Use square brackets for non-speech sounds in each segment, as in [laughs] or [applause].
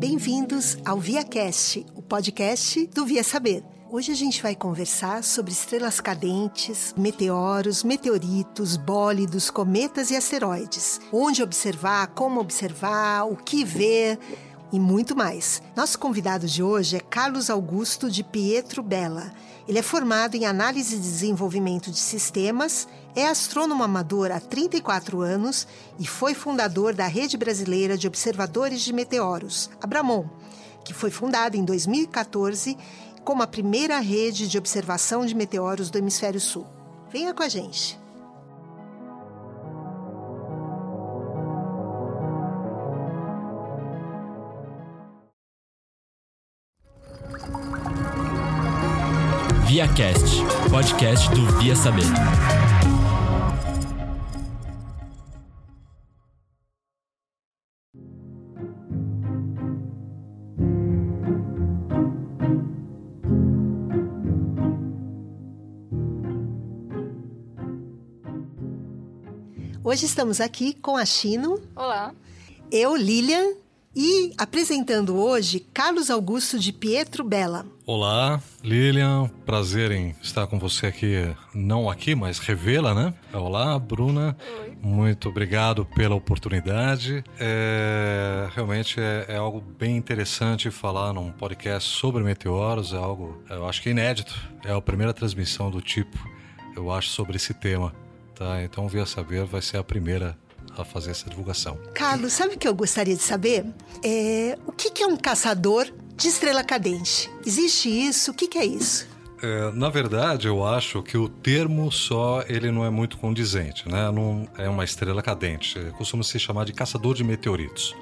Bem-vindos ao ViaCast, o podcast do Via Saber. Hoje a gente vai conversar sobre estrelas cadentes, meteoros, meteoritos, bólidos, cometas e asteroides. Onde observar, como observar, o que ver e muito mais. Nosso convidado de hoje é Carlos Augusto de Pietro Bella. Ele é formado em análise e desenvolvimento de sistemas, é astrônomo amador há 34 anos e foi fundador da Rede Brasileira de Observadores de Meteoros, Abramon, que foi fundada em 2014 como a primeira rede de observação de meteoros do Hemisfério Sul. Venha com a gente! ViaCast, podcast do Via Saber. Hoje estamos aqui com a Chino. Olá. Eu, Lilian. E apresentando hoje Carlos Augusto de Pietro Bella. Olá, Lilian. Prazer em estar com você aqui, não aqui, mas revê-la, né? Olá, Bruna. Oi. Muito obrigado pela oportunidade. É, realmente é, é, algo bem interessante falar num podcast sobre meteoros. É algo, eu acho que inédito. É a primeira transmissão do tipo, eu acho, sobre esse tema. Tá, então Via Saber vai ser a primeira a fazer essa divulgação. Carlos, sabe o que eu gostaria de saber? É, o que, que é um caçador de estrela cadente? Existe isso? O que, que é isso? É, na verdade, eu acho que o termo só ele não é muito condizente, né? Não é uma estrela cadente. Costuma se chamar de caçador de meteoritos.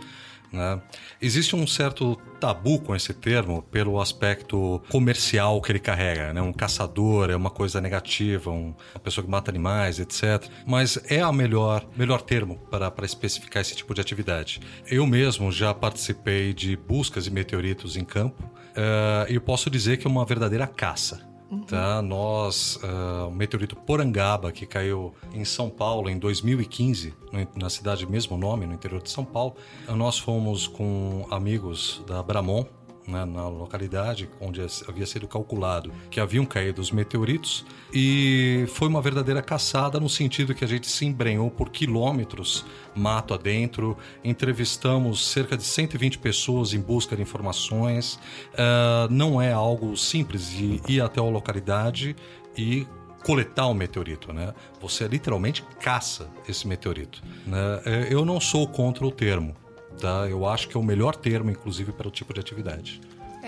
Né? Existe um certo tabu com esse termo pelo aspecto comercial que ele carrega. Né? Um caçador é uma coisa negativa, um, uma pessoa que mata animais, etc. Mas é a melhor, melhor termo para, especificar esse tipo de atividade. Eu mesmo já participei de buscas de meteoritos em campo uh, e posso dizer que é uma verdadeira caça. Uhum. Tá? Nós, uh, o meteorito Porangaba, que caiu em São Paulo em 2015, na cidade mesmo nome, no interior de São Paulo, nós fomos com amigos da Bramon, na localidade onde havia sido calculado que haviam caído os meteoritos e foi uma verdadeira caçada no sentido que a gente se embrenhou por quilômetros mato adentro, entrevistamos cerca de 120 pessoas em busca de informações. Uh, não é algo simples de ir até a localidade e coletar o meteorito, né? Você literalmente caça esse meteorito. Né? É, eu não sou contra o termo, Tá? Eu acho que é o melhor termo, inclusive, para o tipo de atividade.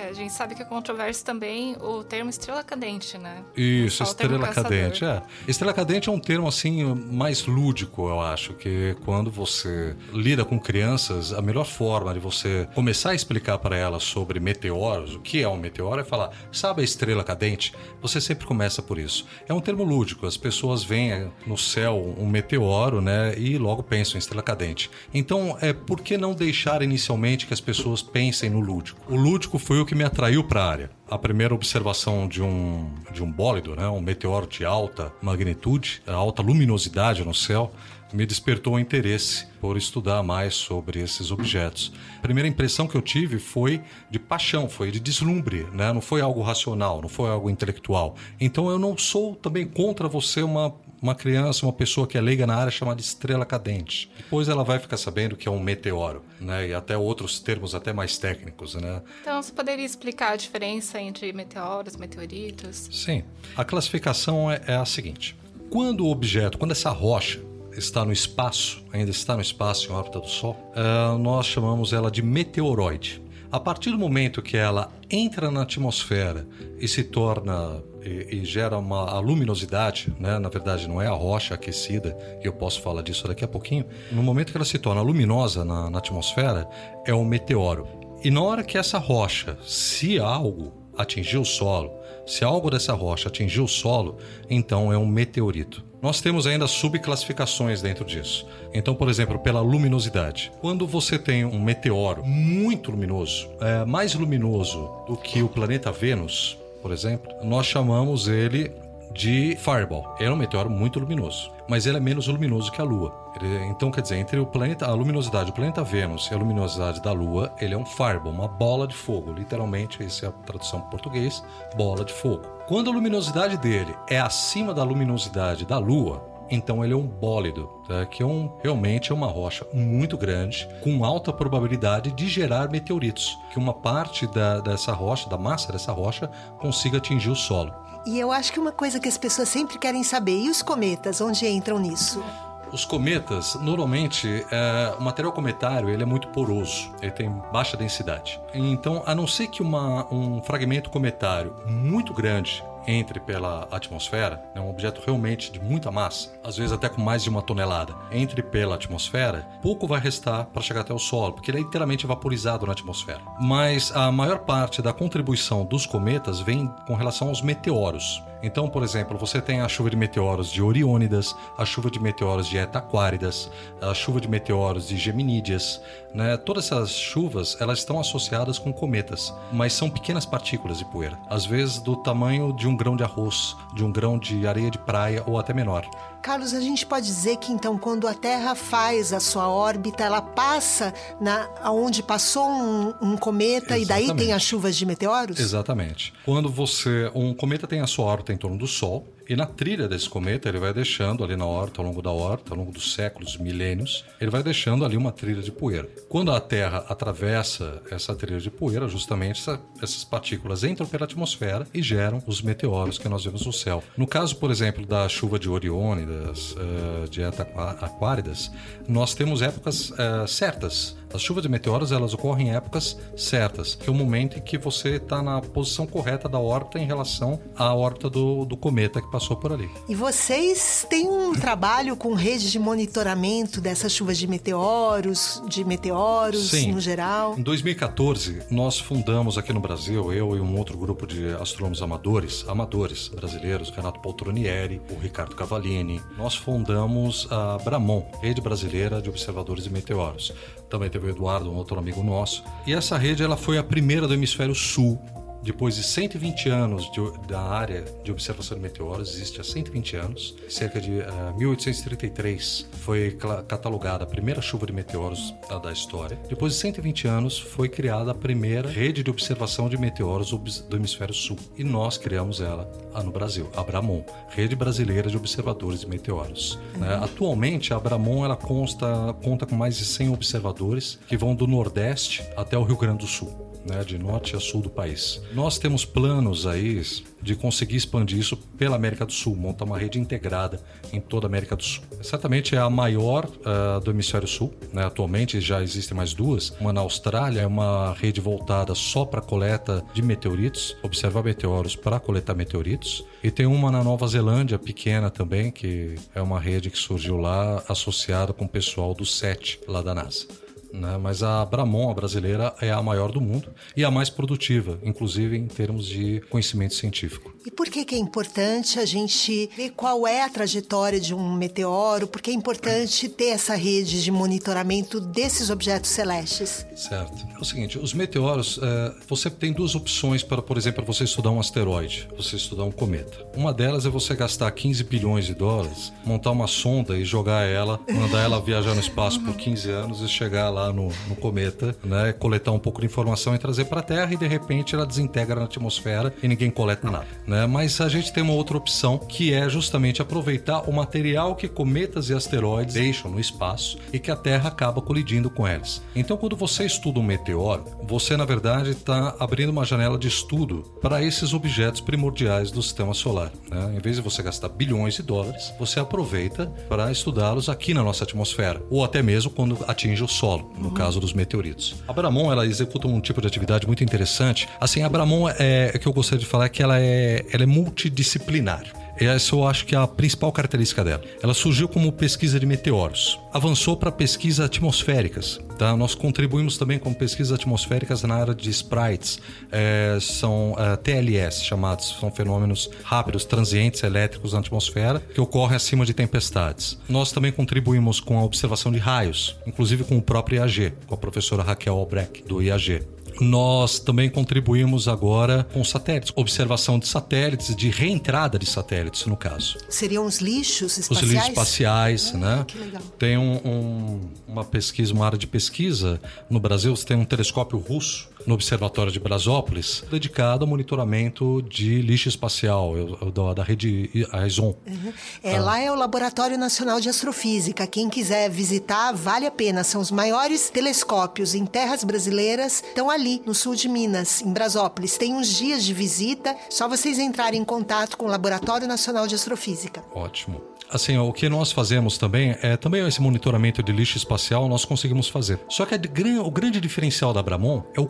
É, a gente sabe que é controverso também o termo estrela cadente, né? Isso, estrela cadente. É. Estrela cadente é um termo assim mais lúdico, eu acho, que quando você lida com crianças, a melhor forma de você começar a explicar para elas sobre meteoros, o que é um meteoro, é falar, sabe a estrela cadente? Você sempre começa por isso. É um termo lúdico, as pessoas veem no céu um meteoro, né, e logo pensam em estrela cadente. Então, é por que não deixar inicialmente que as pessoas pensem no lúdico? O lúdico foi o o que me atraiu para a área. A primeira observação de um, de um bólido, né, um meteoro de alta magnitude, alta luminosidade no céu, me despertou o interesse por estudar mais sobre esses objetos. A primeira impressão que eu tive foi de paixão, foi de deslumbre, né? não foi algo racional, não foi algo intelectual. Então eu não sou também contra você uma uma criança, uma pessoa que é leiga na área chamada estrela cadente. Depois ela vai ficar sabendo que é um meteoro, né? E até outros termos até mais técnicos, né? Então você poderia explicar a diferença entre meteoros, meteoritos? Sim. A classificação é, é a seguinte: quando o objeto, quando essa rocha está no espaço, ainda está no espaço em órbita do Sol, uh, nós chamamos ela de meteoroide. A partir do momento que ela entra na atmosfera e se torna e, e, gera uma a luminosidade, né? na verdade não é a rocha aquecida, e eu posso falar disso daqui a pouquinho. No momento que ela se torna luminosa na, na atmosfera, é um meteoro. E na hora que essa rocha, se algo atingir o solo, se algo dessa rocha atingir o solo, então é um meteorito. Nós temos ainda subclassificações dentro disso. Então, por exemplo, pela luminosidade. Quando você tem um meteoro muito luminoso, é, mais luminoso do que o planeta Vênus, por exemplo, nós chamamos ele de Fireball. Ele é um meteoro muito luminoso, mas ele é menos luminoso que a Lua. Ele, então, quer dizer, entre o planeta, a luminosidade do planeta Vênus e a luminosidade da Lua, ele é um Fireball, uma bola de fogo. Literalmente, essa é a tradução para português, bola de fogo. Quando a luminosidade dele é acima da luminosidade da Lua, então ele é um bólido, tá? que é um, realmente é uma rocha muito grande, com alta probabilidade de gerar meteoritos, que uma parte da, dessa rocha, da massa dessa rocha, consiga atingir o solo. E eu acho que uma coisa que as pessoas sempre querem saber, e os cometas, onde entram nisso? Os cometas, normalmente, é, o material cometário ele é muito poroso, ele tem baixa densidade. Então, a não ser que uma, um fragmento cometário muito grande entre pela atmosfera, é um objeto realmente de muita massa, às vezes até com mais de uma tonelada, entre pela atmosfera, pouco vai restar para chegar até o solo, porque ele é inteiramente vaporizado na atmosfera. Mas a maior parte da contribuição dos cometas vem com relação aos meteoros. Então, por exemplo, você tem a chuva de meteoros de Oriônidas, a chuva de meteoros de Etaquáridas, a chuva de meteoros de Geminídeas, né? Todas essas chuvas, elas estão associadas com cometas, mas são pequenas partículas de poeira, às vezes do tamanho de um grão de arroz, de um grão de areia de praia ou até menor. Carlos, a gente pode dizer que então quando a Terra faz a sua órbita, ela passa na onde passou um, um cometa Exatamente. e daí tem as chuvas de meteoros? Exatamente. Quando você um cometa tem a sua órbita em torno do Sol, e na trilha desse cometa, ele vai deixando ali na órbita, ao longo da órbita, ao longo dos séculos, milênios, ele vai deixando ali uma trilha de poeira. Quando a Terra atravessa essa trilha de poeira, justamente essa, essas partículas entram pela atmosfera e geram os meteoros que nós vemos no céu. No caso, por exemplo, da chuva de Oriônidas, uh, de Aquáridas, nós temos épocas uh, certas as chuvas de meteoros elas ocorrem em épocas certas, que é o momento em que você está na posição correta da órbita em relação à órbita do, do cometa que passou por ali. E vocês têm um trabalho com rede de monitoramento dessas chuvas de meteoros, de meteoros Sim. no geral? Em 2014, nós fundamos aqui no Brasil, eu e um outro grupo de astrônomos amadores, amadores brasileiros, Renato Poltronieri, o Ricardo Cavallini, nós fundamos a Bramon, Rede Brasileira de Observadores de Meteoros também teve o Eduardo, um outro amigo nosso. E essa rede ela foi a primeira do hemisfério sul depois de 120 anos de, da área de observação de meteoros, existe há 120 anos, cerca de uh, eh, 1833 foi catalogada a primeira chuva de meteoros da, da, história. Depois de 120 anos foi criada a primeira rede de observação de meteoros do hemisfério sul e nós criamos ela no Brasil, a Abramon, Rede Brasileira de Observadores de Meteoros. Uhum. Uh, atualmente a Abramon ela consta, conta com mais de 100 observadores que vão do Nordeste até o Rio Grande do Sul né, de norte a sul do país. Nós temos planos aí de conseguir expandir isso pela América do Sul, montar uma rede integrada em toda a América do Sul. Certamente é a maior uh, do hemisfério sul, né? atualmente já existem mais duas. Uma na Austrália é uma rede voltada só para coleta de meteoritos, observar meteoros para coletar meteoritos. E tem uma na Nova Zelândia, pequena também, que é uma rede que surgiu lá associada com o pessoal do SET, lá da NASA né? mas a Bramon, a brasileira, é a maior do mundo e a mais produtiva, inclusive em termos de conhecimento científico. E por que, que é importante a gente ver qual é a trajetória de um meteoro? Por que é importante ter essa rede de monitoramento desses objetos celestes? Certo. É o seguinte, os meteoros, é, você tem duas opções para, por exemplo, você estudar um asteroide, você estudar um cometa. Uma delas é você gastar 15 bilhões de dólares, montar uma sonda e jogar ela, mandar ela viajar no espaço por 15 anos e chegar lá no, no cometa, né, coletar um pouco de informação e trazer para a Terra e de repente ela desintegra na atmosfera e ninguém coleta nada. Né? Mas a gente tem uma outra opção que é justamente aproveitar o material que cometas e asteroides deixam no espaço e que a Terra acaba colidindo com eles. Então, quando você estuda um meteoro, você na verdade está abrindo uma janela de estudo para esses objetos primordiais do sistema solar. Né? Em vez de você gastar bilhões de dólares, você aproveita para estudá-los aqui na nossa atmosfera ou até mesmo quando atinge o solo no uhum. caso dos meteoritos. A Bramon, ela executa um tipo de atividade muito interessante. Assim, a Bramon, é, é que eu gostaria de falar que ela é, ela é multidisciplinar. Essa eu acho que é a principal característica dela. Ela surgiu como pesquisa de meteoros, avançou para pesquisas atmosféricas. Tá? Nós contribuímos também com pesquisas atmosféricas na área de sprites, é, são é, TLS chamados, são fenômenos rápidos, transientes elétricos na atmosfera que ocorrem acima de tempestades. Nós também contribuímos com a observação de raios, inclusive com o próprio IAG, com a professora Raquel Albrecht, do IAG nós também contribuímos agora com satélites, observação de satélites, de reentrada de satélites, no caso. Seriam os lixos espaciais? Os lixos espaciais, ah, né? Que legal. Tem um, um, uma pesquisa, uma área de pesquisa no Brasil, você tem um telescópio russo no Observatório de Brasópolis, dedicado ao monitoramento de lixo espacial, da, da rede Aizon. Uhum. É, ah. Lá é o Laboratório Nacional de Astrofísica. Quem quiser visitar, vale a pena. São os maiores telescópios em terras brasileiras, estão ali, no sul de Minas, em Brasópolis. Tem uns dias de visita, só vocês entrarem em contato com o Laboratório Nacional de Astrofísica. Ótimo. Assim, o que nós fazemos também é também esse monitoramento de lixo espacial nós conseguimos fazer. Só que a, o grande diferencial da Abramon é o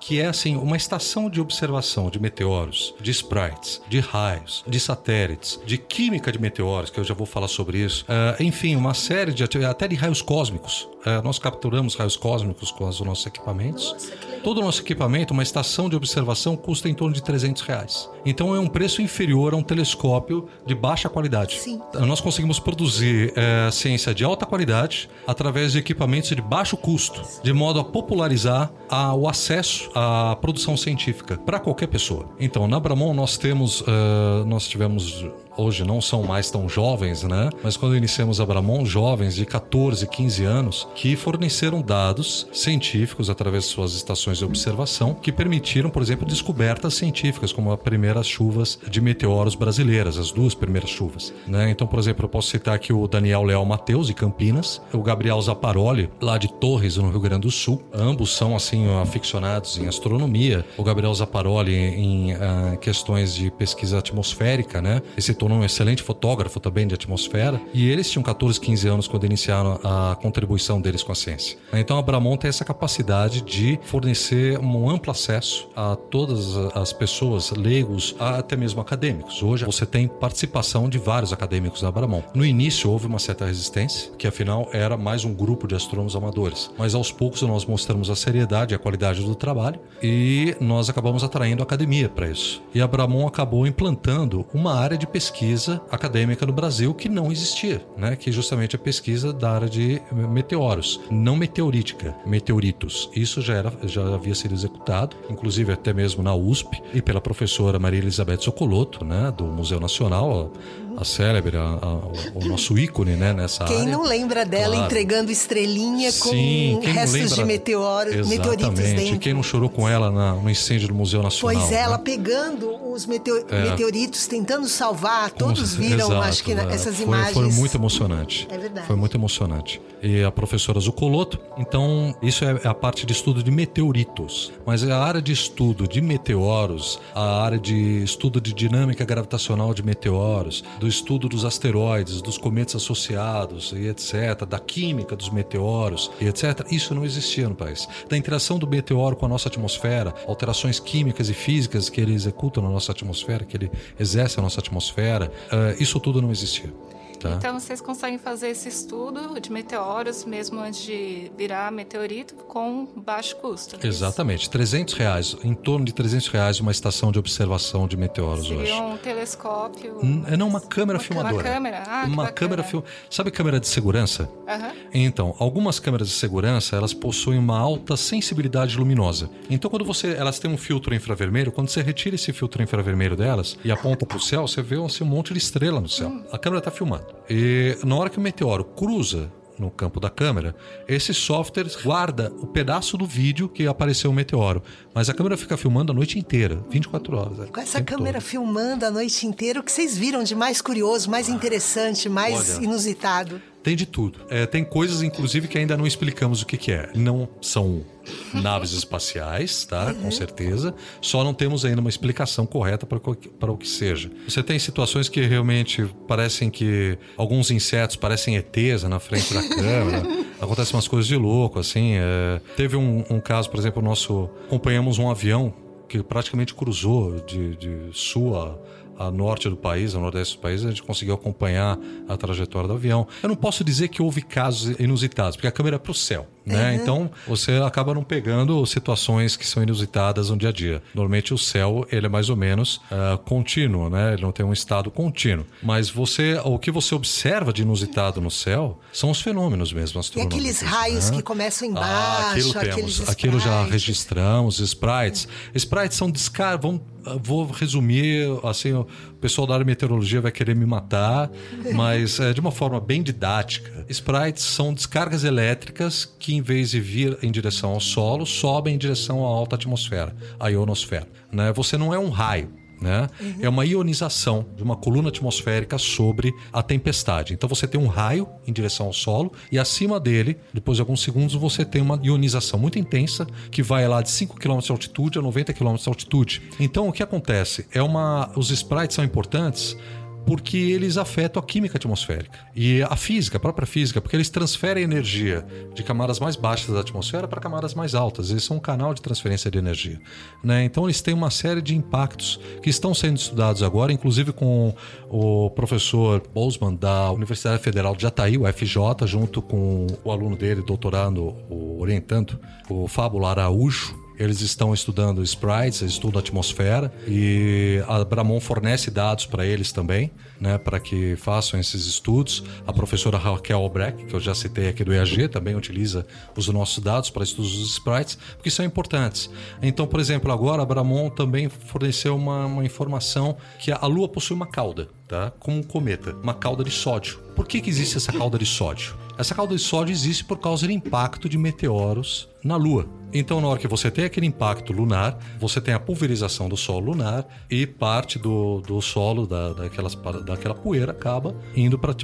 que é assim uma estação de observação de meteoros, de sprites, de raios, de satélites, de química de meteoros, que eu já vou falar sobre isso. Uh, enfim, uma série de até de raios cósmicos. Uh, nós capturamos raios cósmicos com os nossos equipamentos. Nossa, Todo o nosso equipamento, uma estação de observação, custa em torno de 300 reais. Então é um preço inferior a um telescópio de baixa qualidade. Sim nós conseguimos produzir é, ciência de alta qualidade através de equipamentos de baixo custo, de modo a popularizar a, o acesso à produção científica para qualquer pessoa. Então, na Bramon nós temos, uh, nós tivemos hoje não são mais tão jovens, né? Mas quando iniciamos a Bramon, jovens de 14, 15 anos, que forneceram dados científicos através de suas estações de observação, que permitiram, por exemplo, descobertas científicas, como as primeiras chuvas de meteoros brasileiras, as duas primeiras chuvas. Né? Então, por exemplo, eu posso citar aqui o Daniel Leal Mateus, de Campinas, o Gabriel Zaparoli, lá de Torres, no Rio Grande do Sul. Ambos são, assim, aficionados em astronomia. O Gabriel Zaparoli em, uh, questões de pesquisa atmosférica, né? Um excelente fotógrafo também de atmosfera. E eles tinham 14, 15 anos quando iniciaram a contribuição deles com a ciência. Então a Bramon tem essa capacidade de fornecer um amplo acesso a todas as pessoas, leigos, até mesmo acadêmicos. Hoje você tem participação de vários acadêmicos na Bramon. No início houve uma certa resistência, que afinal era mais um grupo de astrônomos amadores. Mas aos poucos nós mostramos a seriedade e a qualidade do trabalho e nós acabamos atraindo a academia para isso. E a Bramon acabou implantando uma área de pesquisa pesquisa acadêmica no Brasil que não existia, né? que é justamente a pesquisa da área de meteoros, não meteorítica, meteoritos. Isso já, era, já havia sido executado, inclusive até mesmo na USP, e pela professora Maria Elizabeth Socolotto, né? do Museu Nacional, a célebre, a, a, o nosso ícone né, nessa quem área. Quem não lembra dela claro. entregando estrelinha com Sim, restos lembra... de meteoro, meteoritos dentro. Quem não chorou com ela na, no incêndio do Museu Nacional. Pois é, né? ela pegando os é. meteoritos, tentando salvar. Todos viram, Exato, acho que, é. essas foi, imagens. Foi muito emocionante. É verdade. Foi muito emocionante. E a professora Zucoloto, então, isso é a parte de estudo de meteoritos. Mas a área de estudo de meteoros, a área de estudo de dinâmica gravitacional de meteoros, do estudo dos asteroides, dos cometas associados e etc., da química dos meteoros e etc., isso não existia no país. Da interação do meteoro com a nossa atmosfera, alterações químicas e físicas que ele executa na nossa atmosfera, que ele exerce na nossa atmosfera, uh, isso tudo não existia. Tá. Então vocês conseguem fazer esse estudo de meteoros mesmo antes de virar meteorito com baixo custo. É Exatamente, 300 reais, em torno de 300 reais uma estação de observação de meteoros Seria hoje. um telescópio. É não uma câmera uma, filmadora. Uma câmera, ah, uma câmera film... Sabe câmera de segurança? Uhum. Então, algumas câmeras de segurança elas possuem uma alta sensibilidade luminosa. Então, quando você, elas têm um filtro infravermelho, quando você retira esse filtro infravermelho delas e aponta para o céu, você vê assim, um monte de estrela no céu. Hum. A câmera está filmando. E na hora que o meteoro cruza no campo da câmera, esse software guarda o pedaço do vídeo que apareceu o meteoro. Mas a câmera fica filmando a noite inteira, 24 horas. Né? Com essa câmera todo. filmando a noite inteira, o que vocês viram de mais curioso, mais interessante, mais Olha, inusitado? Tem de tudo. É, tem coisas, inclusive, que ainda não explicamos o que, que é. Não são naves [laughs] espaciais, tá? Uhum. Com certeza. Só não temos ainda uma explicação correta para, o que seja. Você tem situações que realmente parecem que alguns insetos parecem ETs na frente da [laughs] câmera. Acontecem umas coisas de louco, assim. É... Teve um, um caso, por exemplo, nosso acompanhamos um avião que praticamente cruzou de, de sul a a norte do país, a nordeste do país, a gente conseguiu acompanhar a trajetória do avião. Eu não posso dizer que houve casos inusitados, porque a câmera é para o céu. né? Então você acaba não pegando situações que são inusitadas no dia a dia. Normalmente o céu ele é mais ou menos uh, contínuo, né? Ele não tem um estado contínuo. Mas você, o que você observa de inusitado no céu são os fenômenos mesmo E aqueles raios né? que começam embaixo, ah, aquilo temos, aquilo já registramos, sprites. Sprites são descar, vão vou resumir, assim, o pessoal da área de meteorologia vai querer me matar, [laughs] mas é, de uma forma bem didática. Sprites são descargas elétricas que, em vez de vir em direção ao solo, sobem em direção à alta atmosfera, à ionosfera. Né? Você não é um raio, né? Uhum. É uma ionização de uma coluna atmosférica sobre a tempestade. Então você tem um raio em direção ao solo e acima dele, depois de alguns segundos, você tem uma ionização muito intensa que vai lá de 5 km de altitude a 90 km de altitude. Então o que acontece? É uma os sprites são importantes porque eles afetam a química atmosférica e a física, a própria física, porque eles transferem energia de camadas mais baixas da atmosfera para camadas mais altas. Eles são um canal de transferência de energia. Né? Então, eles têm uma série de impactos que estão sendo estudados agora, inclusive com o professor Bosman da Universidade Federal de Jataí, o FJ, junto com o aluno dele, doutorando, orientando, o Fábio Araújo eles estão estudando sprites, estudam a atmosfera e a Bramon fornece dados para eles também, né, para que façam esses estudos. A professora Raquel Albrecht, que eu já citei aqui do EAG, também utiliza os nossos dados para estudos dos sprites, porque são importantes. Então, por exemplo, agora a Bramon também forneceu uma, uma informação que a Lua possui uma cauda, tá? como um cometa, uma cauda de sódio. Por que, que existe essa cauda de sódio? Essa cauda de sódio existe por causa do impacto de meteoros na Lua. Então, na hora que você tem aquele impacto lunar, você tem a pulverização do solo lunar e parte do, do solo, da, daquelas, daquela poeira, acaba indo para.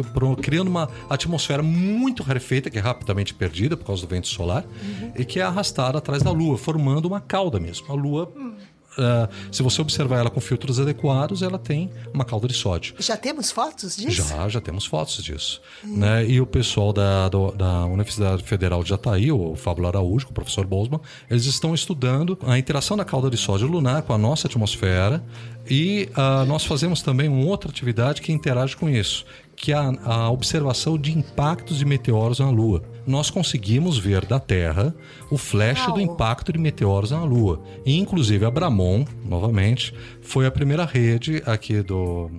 criando uma atmosfera muito rarefeita, que é rapidamente perdida por causa do vento solar, uhum. e que é arrastada atrás da Lua, formando uma cauda mesmo. A Lua. Uhum uh, se você observar ela com filtros adequados, ela tem uma calda de sódio. Já temos fotos disso? Já, já temos fotos disso. Hum. Né? E o pessoal da, do, da Universidade Federal de Jataí, o Fábio Araújo, o professor Bosman, eles estão estudando a interação da calda de sódio lunar com a nossa atmosfera e uh, nós fazemos também uma outra atividade que interage com isso, que a, a observação de impactos de meteoros na Lua. Nós conseguimos ver da Terra o flash do impacto de meteoros na Lua. E, inclusive, a Bramon, novamente, foi a primeira rede aqui do,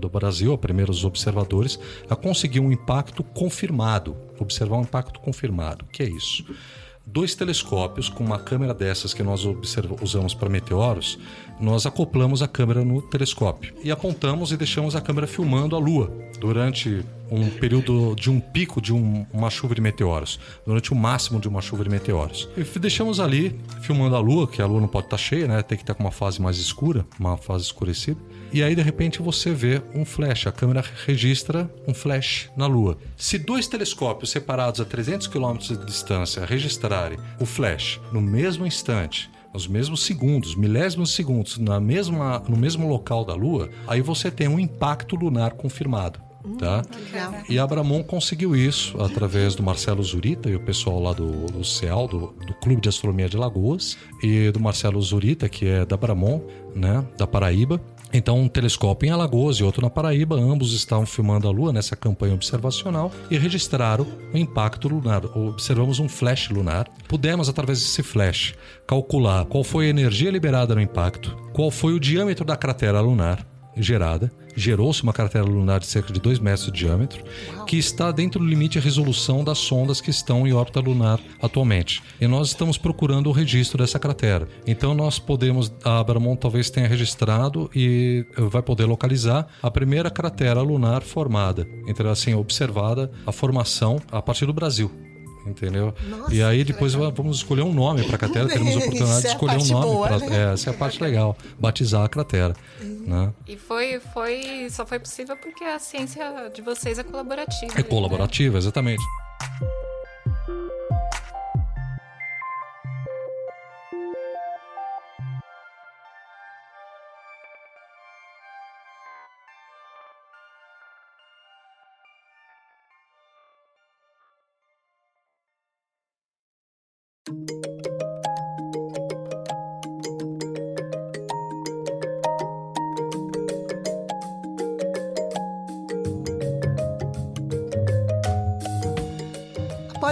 do Brasil, a primeiros observadores, a conseguir um impacto confirmado. Observar um impacto confirmado. O que é isso? Dois telescópios com uma câmera dessas que nós usamos para meteoros, nós acoplamos a câmera no telescópio e apontamos e deixamos a câmera filmando a Lua durante um período de um pico de um, uma chuva de meteoros, durante o máximo de uma chuva de meteoros. E deixamos ali filmando a Lua, que a Lua não pode estar tá cheia, né? Tem que estar tá com uma fase mais escura, uma fase escurecida. E aí, de repente, você vê um flash. A câmera registra um flash na Lua. Se dois telescópios separados a 300 km de distância registrarem o flash no mesmo instante, nos mesmos segundos, milésimos segundos, na mesma, no mesmo local da Lua, aí você tem um impacto lunar confirmado. Tá? Hum, e a Bramon conseguiu isso através do Marcelo Zurita e o pessoal lá do, do CEAL, do, do Clube de Astronomia de Lagoas, e do Marcelo Zurita, que é da Bramon, né, da Paraíba. Então, um telescópio em Alagoas e outro na Paraíba, ambos estavam filmando a Lua nessa campanha observacional e registraram o impacto lunar. Observamos um flash lunar. Pudemos, através desse flash, calcular qual foi a energia liberada no impacto, qual foi o diâmetro da cratera lunar gerada, gerou-se uma cratera lunar de cerca de 2 metros de diâmetro, que está dentro do limite de resolução das sondas que estão em órbita lunar atualmente. E nós estamos procurando o registro dessa cratera. Então nós podemos, a Abramon talvez tenha registrado e vai poder localizar a primeira cratera lunar formada, então assim observada a formação a partir do Brasil entendeu? Nossa, e aí depois vamos escolher um nome para a cratera, teremos a [laughs] oportunidade de é escolher um nome para né? é, essa é a parte legal, batizar a cratera. Né? E foi foi só foi possível porque a ciência de vocês é colaborativa. É colaborativa, né? exatamente.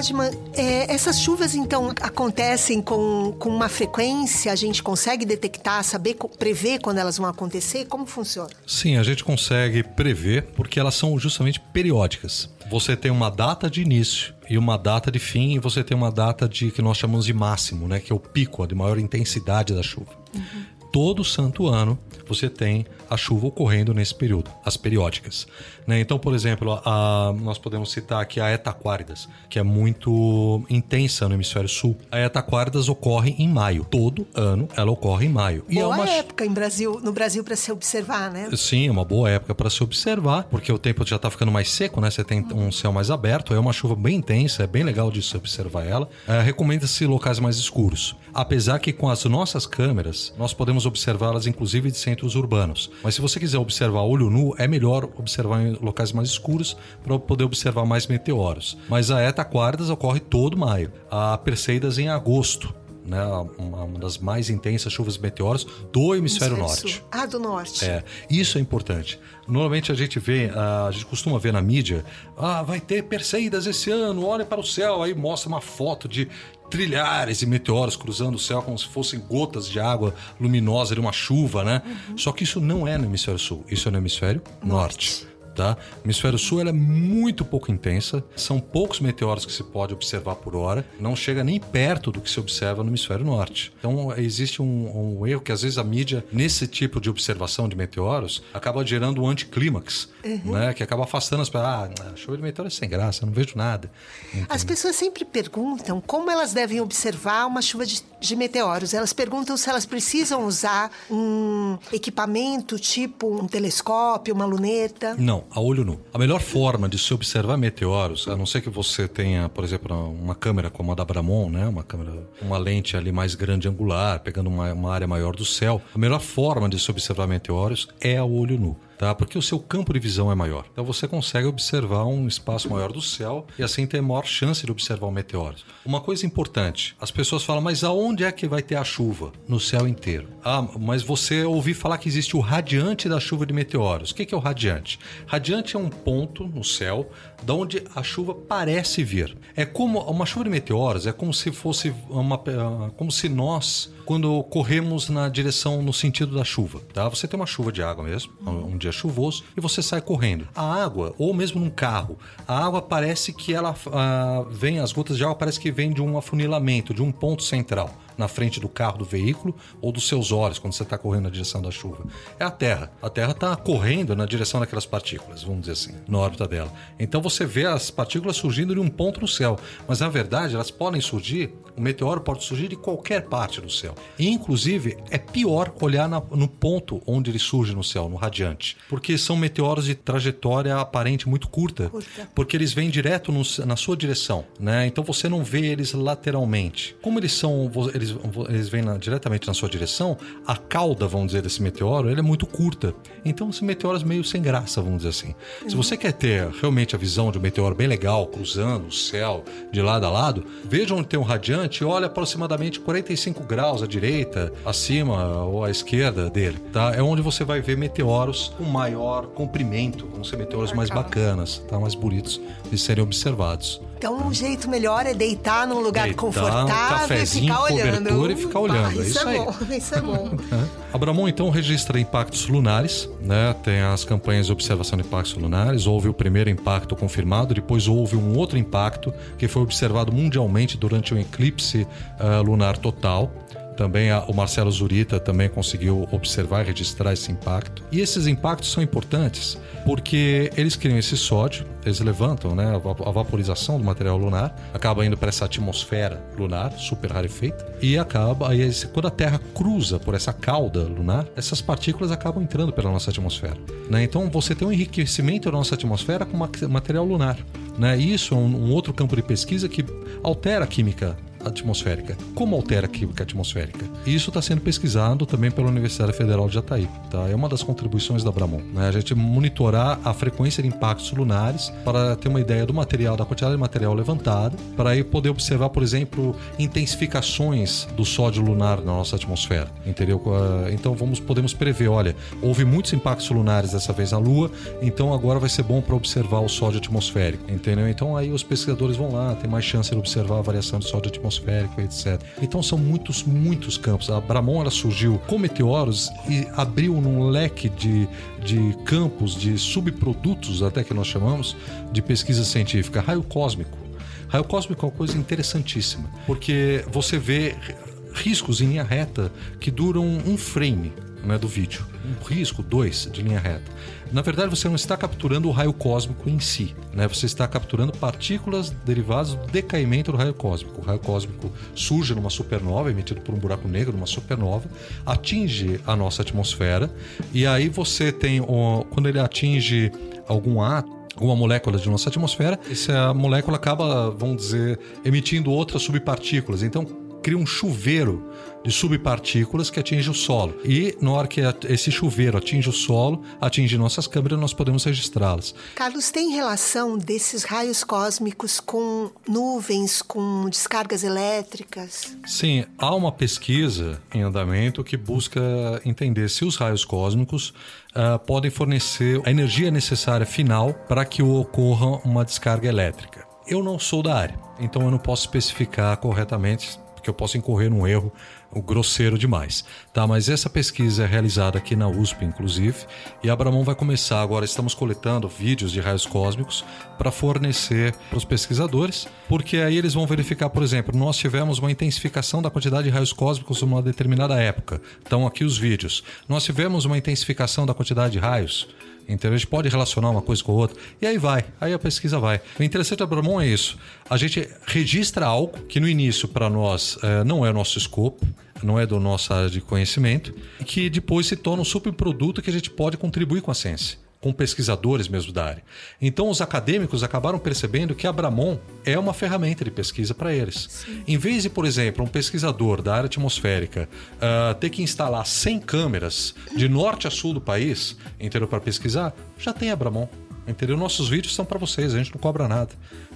Bodman, é, essas chuvas então acontecem com, com uma frequência? A gente consegue detectar, saber, prever quando elas vão acontecer? Como funciona? Sim, a gente consegue prever porque elas são justamente periódicas. Você tem uma data de início e uma data de fim, e você tem uma data de que nós chamamos de máximo, né? Que é o pico, a de maior intensidade da chuva. Uhum. Todo santo ano você tem a chuva ocorrendo nesse período, as periódicas. Né? Então, por exemplo, a, nós podemos citar aqui a Etaquáridas, que é muito intensa no hemisfério sul. A Etaquáridas ocorre em maio. Todo ano ela ocorre em maio. Boa e é uma época em Brasil, no Brasil para se observar, né? Sim, é uma boa época para se observar, porque o tempo já está ficando mais seco, né? Você tem um céu mais aberto, é uma chuva bem intensa, é bem legal de se observar ela. É, Recomenda-se locais mais escuros. Apesar que com as nossas câmeras, nós podemos observá-las inclusive de centros urbanos. Mas se você quiser observar olho nu, é melhor observar em locais mais escuros para poder observar mais meteoros. Mas a Eta Quardas ocorre todo maio. A Perseidas em agosto. Né, uma, das mais intensas chuvas meteoros do hemisfério, norte. Sul. Ah, do norte. É, isso é importante. Normalmente a gente vê, a gente costuma ver na mídia, ah, vai ter Perseidas esse ano, olha para o céu, aí mostra uma foto de trilhares de meteoros cruzando o céu como se fossem gotas de água luminosa de uma chuva, né? Uhum. Só que isso não é no hemisfério sul, isso é no hemisfério norte. norte tá? O hemisfério sul é muito pouco intensa, são poucos meteoros que se pode observar por hora, não chega nem perto do que se observa no hemisfério norte. Então existe um, um erro que às vezes a mídia, nesse tipo de observação de meteoros, acaba gerando um anticlímax, uhum. né? Que acaba afastando as pessoas. Ah, chuva de meteoro é sem graça, não vejo nada. As pessoas sempre perguntam como elas devem observar uma chuva de, de meteoros. Elas perguntam se elas precisam usar um equipamento tipo um telescópio, uma luneta. Não, a olho nu. A melhor forma de se observar meteoros, a não ser que você tenha, por exemplo, uma câmera como a da Bramon, né? Uma câmera, uma lente ali mais grande angular, pegando uma, uma área maior do céu. A melhor forma de se observar meteoros é a olho nu tá? Porque o seu campo de visão é maior. Então você consegue observar um espaço maior do céu e assim ter maior chance de observar o meteoro. Uma coisa importante, as pessoas falam, mas aonde é que vai ter a chuva? No céu inteiro. Ah, mas você ouviu falar que existe o radiante da chuva de meteoros. O que é o radiante? Radiante é um ponto no céu da onde a chuva parece vir. É como uma chuva de meteoros, é como se fosse uma como se nós quando corremos na direção no sentido da chuva, tá? Você tem uma chuva de água mesmo, um dia chuvoso e você sai correndo. A água, ou mesmo num carro, a água parece que ela ah, vem, as gotas de água parece que vem de um afunilamento, de um ponto central na frente do carro, do veículo ou dos seus olhos quando você está correndo na direção da chuva. É a Terra. A Terra está correndo na direção daquelas partículas, vamos dizer assim, na órbita dela. Então você vê as partículas surgindo de um ponto no céu, mas na verdade elas podem surgir, o meteoro pode surgir de qualquer parte do céu. E, inclusive é pior olhar na, no ponto onde ele surge no céu, no radiante, porque são meteoros de trajetória aparente muito curta, curta. porque eles vêm direto no, na sua direção, né? Então você não vê eles lateralmente. Como eles são, eles eles, vêm na, diretamente na sua direção, a cauda, vamos dizer, desse meteoro, ele é muito curta. Então, esse meteoro é meio sem graça, vamos dizer assim. Uhum. Se você quer ter realmente a visão de um meteoro bem legal, cruzando o céu de lado a lado, veja onde tem um radiante e olha aproximadamente 45 graus à direita, acima ou à esquerda dele, tá? É onde você vai ver meteoros com maior comprimento, vão ser meteoros mais bacanas, tá? Mais bonitos de serem observados. Então, um jeito melhor é deitar num lugar deitar, confortável um e ficar olhando. e ficar olhando. Ah, isso, isso, é bom, isso é bom. [laughs] Abramon, então, registra impactos lunares, né? Tem as campanhas de observação de impactos lunares. Houve o primeiro impacto confirmado, depois houve um outro impacto que foi observado mundialmente durante um eclipse uh, lunar total. Também a, o Marcelo Zurita também conseguiu observar e registrar esse impacto. E esses impactos são importantes porque eles criam esse sódio, eles levantam né, a vaporização do material lunar, acaba indo para essa atmosfera lunar super rarefeita e acaba aí quando a Terra cruza por essa cauda lunar, essas partículas acabam entrando pela nossa atmosfera. Né? Então você tem um enriquecimento da nossa atmosfera com material lunar. Né? Isso é um, um outro campo de pesquisa que altera a química atmosférica. Como altera a química atmosférica? E isso está sendo pesquisado também pela Universidade Federal de Jataí. Tá? É uma das contribuições da Bramon. Né? A gente monitorar a frequência de impactos lunares para ter uma ideia do material, da quantidade de material levantado, para aí poder observar, por exemplo, intensificações do sódio lunar na nossa atmosfera. Entendeu? Então vamos podemos prever, olha, houve muitos impactos lunares dessa vez na Lua, então agora vai ser bom para observar o sódio atmosférico, entendeu? Então aí os pesquisadores vão lá, tem mais chance de observar a variação do sódio atmosférico, etc. Então são muitos, muitos campos. A Bramon ela surgiu com meteoros e abriu num leque de, de campos, de subprodutos, até que nós chamamos, de pesquisa científica. Raio cósmico. Raio cósmico é uma coisa interessantíssima, porque você vê riscos em linha reta que duram um frame né, do vídeo. Um risco, dois, de linha reta. Na verdade, você não está capturando o raio cósmico em si, né? Você está capturando partículas derivadas do decaimento do raio cósmico. O raio cósmico surge numa supernova, emitido por um buraco negro, numa supernova, atinge a nossa atmosfera e aí você tem, quando ele atinge algum átomo, alguma molécula de nossa atmosfera, essa molécula acaba, vamos dizer, emitindo outras subpartículas. Então, cria um chuveiro de subpartículas que atinge o solo. E na hora que esse chuveiro atinge o solo, atinge nossas câmeras, nós podemos registrá-las. Carlos, tem relação desses raios cósmicos com nuvens, com descargas elétricas? Sim, há uma pesquisa em andamento que busca entender se os raios cósmicos uh, podem fornecer a energia necessária final para que ocorra uma descarga elétrica. Eu não sou da área, então eu não posso especificar corretamente porque eu posso incorrer num erro grosseiro demais, tá? Mas essa pesquisa é realizada aqui na USP, inclusive, e a Bramon vai começar agora. Estamos coletando vídeos de raios cósmicos para fornecer para os pesquisadores, porque aí eles vão verificar, por exemplo, nós tivemos uma intensificação da quantidade de raios cósmicos numa determinada época. Então aqui os vídeos. Nós tivemos uma intensificação da quantidade de raios então a gente pode relacionar uma coisa com a outra. E aí vai, aí a pesquisa vai. O interessante da Bramon é isso. A gente registra algo que no início para nós é, não é nosso escopo, não é do nossa área de conhecimento, que depois se torna um subproduto que a gente pode contribuir com a ciência com pesquisadores mesmo da área. Então, os acadêmicos acabaram percebendo que a Bramon é uma ferramenta de pesquisa para eles. Sim. Em vez de, por exemplo, um pesquisador da área atmosférica uh, ter que instalar 100 câmeras de norte a sul do país, entendeu, para pesquisar, já tem a Bramon. Entendeu? Nossos vídeos são para vocês, a gente não cobra nada.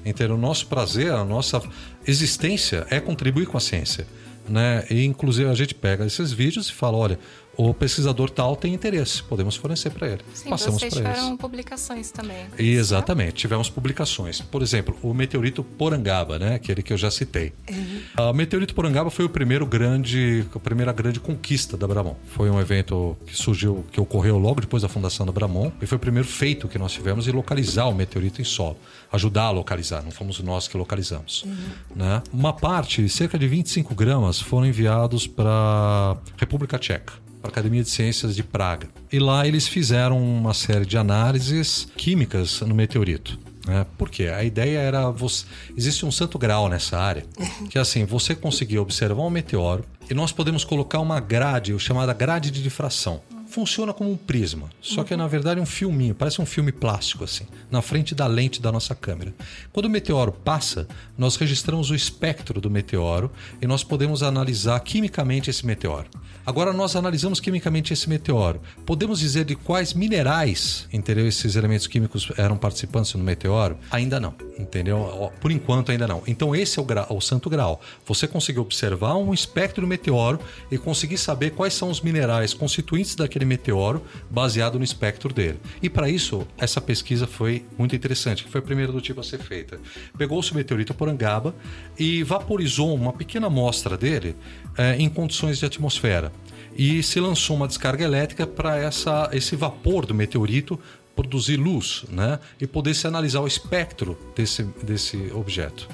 Entendeu? O nosso prazer, a nossa existência é contribuir com a ciência. Né? E inclusive a gente pega esses vídeos e fala, olha, o pesquisador tal tem interesse, podemos fornecer para ele. Sim, Passamos vocês tiveram eles. publicações também. Exatamente, tivemos publicações. Por exemplo, o meteorito Porangaba, né, aquele que eu já citei. Uhum. O meteorito Porangaba foi o primeiro grande, a primeira grande conquista da Bramon. Foi um evento que surgiu, que ocorreu logo depois da fundação da Bramon e foi o primeiro feito que nós tivemos em localizar o meteorito em solo, ajudar a localizar. Não fomos nós que localizamos. Uhum. Né? Uma parte, cerca de 25 gramas, foram enviados para República Tcheca para Academia de Ciências de Praga. E lá eles fizeram uma série de análises químicas no meteorito. Né? Por quê? A ideia era. Você... Existe um santo grau nessa área, que é assim: você conseguir observar um meteoro e nós podemos colocar uma grade, chamada grade de difração funciona como um prisma, só que na verdade é um filminho, parece um filme plástico assim, na frente da lente da nossa câmera. Quando o meteoro passa, nós registramos o espectro do meteoro e nós podemos analisar quimicamente esse meteoro. Agora nós analisamos quimicamente esse meteoro. Podemos dizer de quais minerais, entendeu? Esses elementos químicos eram participantes no meteoro? Ainda não, entendeu? Por enquanto ainda não. Então esse é o, grau, o santo grau. Você conseguir observar um espectro do meteoro e conseguir saber quais são os minerais constituintes daquele meteoro baseado no espectro dele. E para isso, essa pesquisa foi muito interessante, que foi a primeira do tipo a ser feita. Pegou-se o meteorito Porangaba e vaporizou uma pequena amostra dele é, em condições de atmosfera. E se lançou uma descarga elétrica para esse vapor do meteorito produzir luz né? e poder se analisar o espectro desse, desse objeto.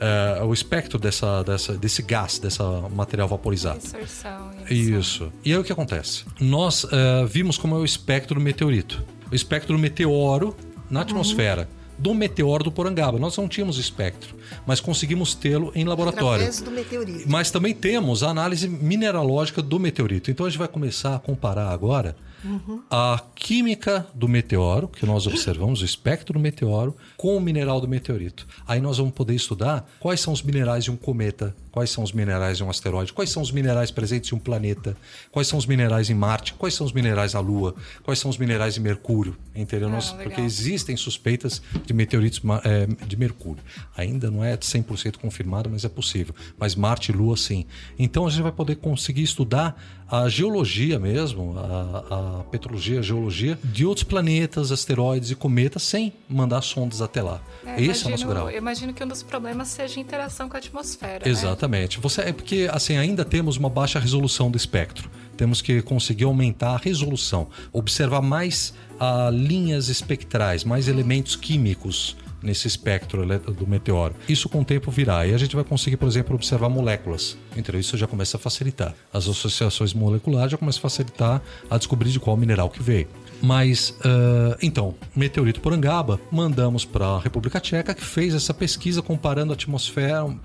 É, o espectro dessa, dessa, desse gás, dessa material vaporizado. Inserção, isso. isso. E aí o que acontece? Nós uh, vimos como é o espectro do meteorito. O espectro do meteoro na atmosfera. Uhum do meteoro do Porangaba. Nós não tínhamos espectro, mas conseguimos tê-lo em laboratório. Através do meteorito. Mas também temos a análise mineralógica do meteorito. Então a gente vai começar a comparar agora uhum. a química do meteoro, que nós observamos, o espectro do meteoro, com o mineral do meteorito. Aí nós vamos poder estudar quais são os minerais de um cometa, quais são os minerais de um asteroide, quais são os minerais presentes em um planeta, quais são os minerais em Marte, quais são os minerais na Lua, quais são os minerais em Mercúrio, entendeu? Ah, nós, porque existem suspeitas de meteoritos é, de Mercúrio. Ainda não é 100% confirmado, mas é possível. Mas Marte e Lua, sim. Então a gente vai poder conseguir estudar a geologia mesmo, a, a petrologia, a geologia de outros planetas, asteroides e cometas sem mandar sondas até lá. É, Esse imagino, é o nosso grau. Eu imagino que um dos problemas seja a interação com a atmosfera. Né? Exatamente. Você, é porque assim, ainda temos uma baixa resolução do espectro. Temos que conseguir aumentar a resolução, observar mais uh, linhas espectrais, mais elementos químicos nesse espectro do meteoro. Isso com o tempo virá. E a gente vai conseguir, por exemplo, observar moléculas. Então isso já começa a facilitar. As associações moleculares já começam a facilitar a descobrir de qual mineral que veio. Mas, uh, então, meteorito Porangaba, mandamos para a República Tcheca, que fez essa pesquisa comparando a atmosfera, o,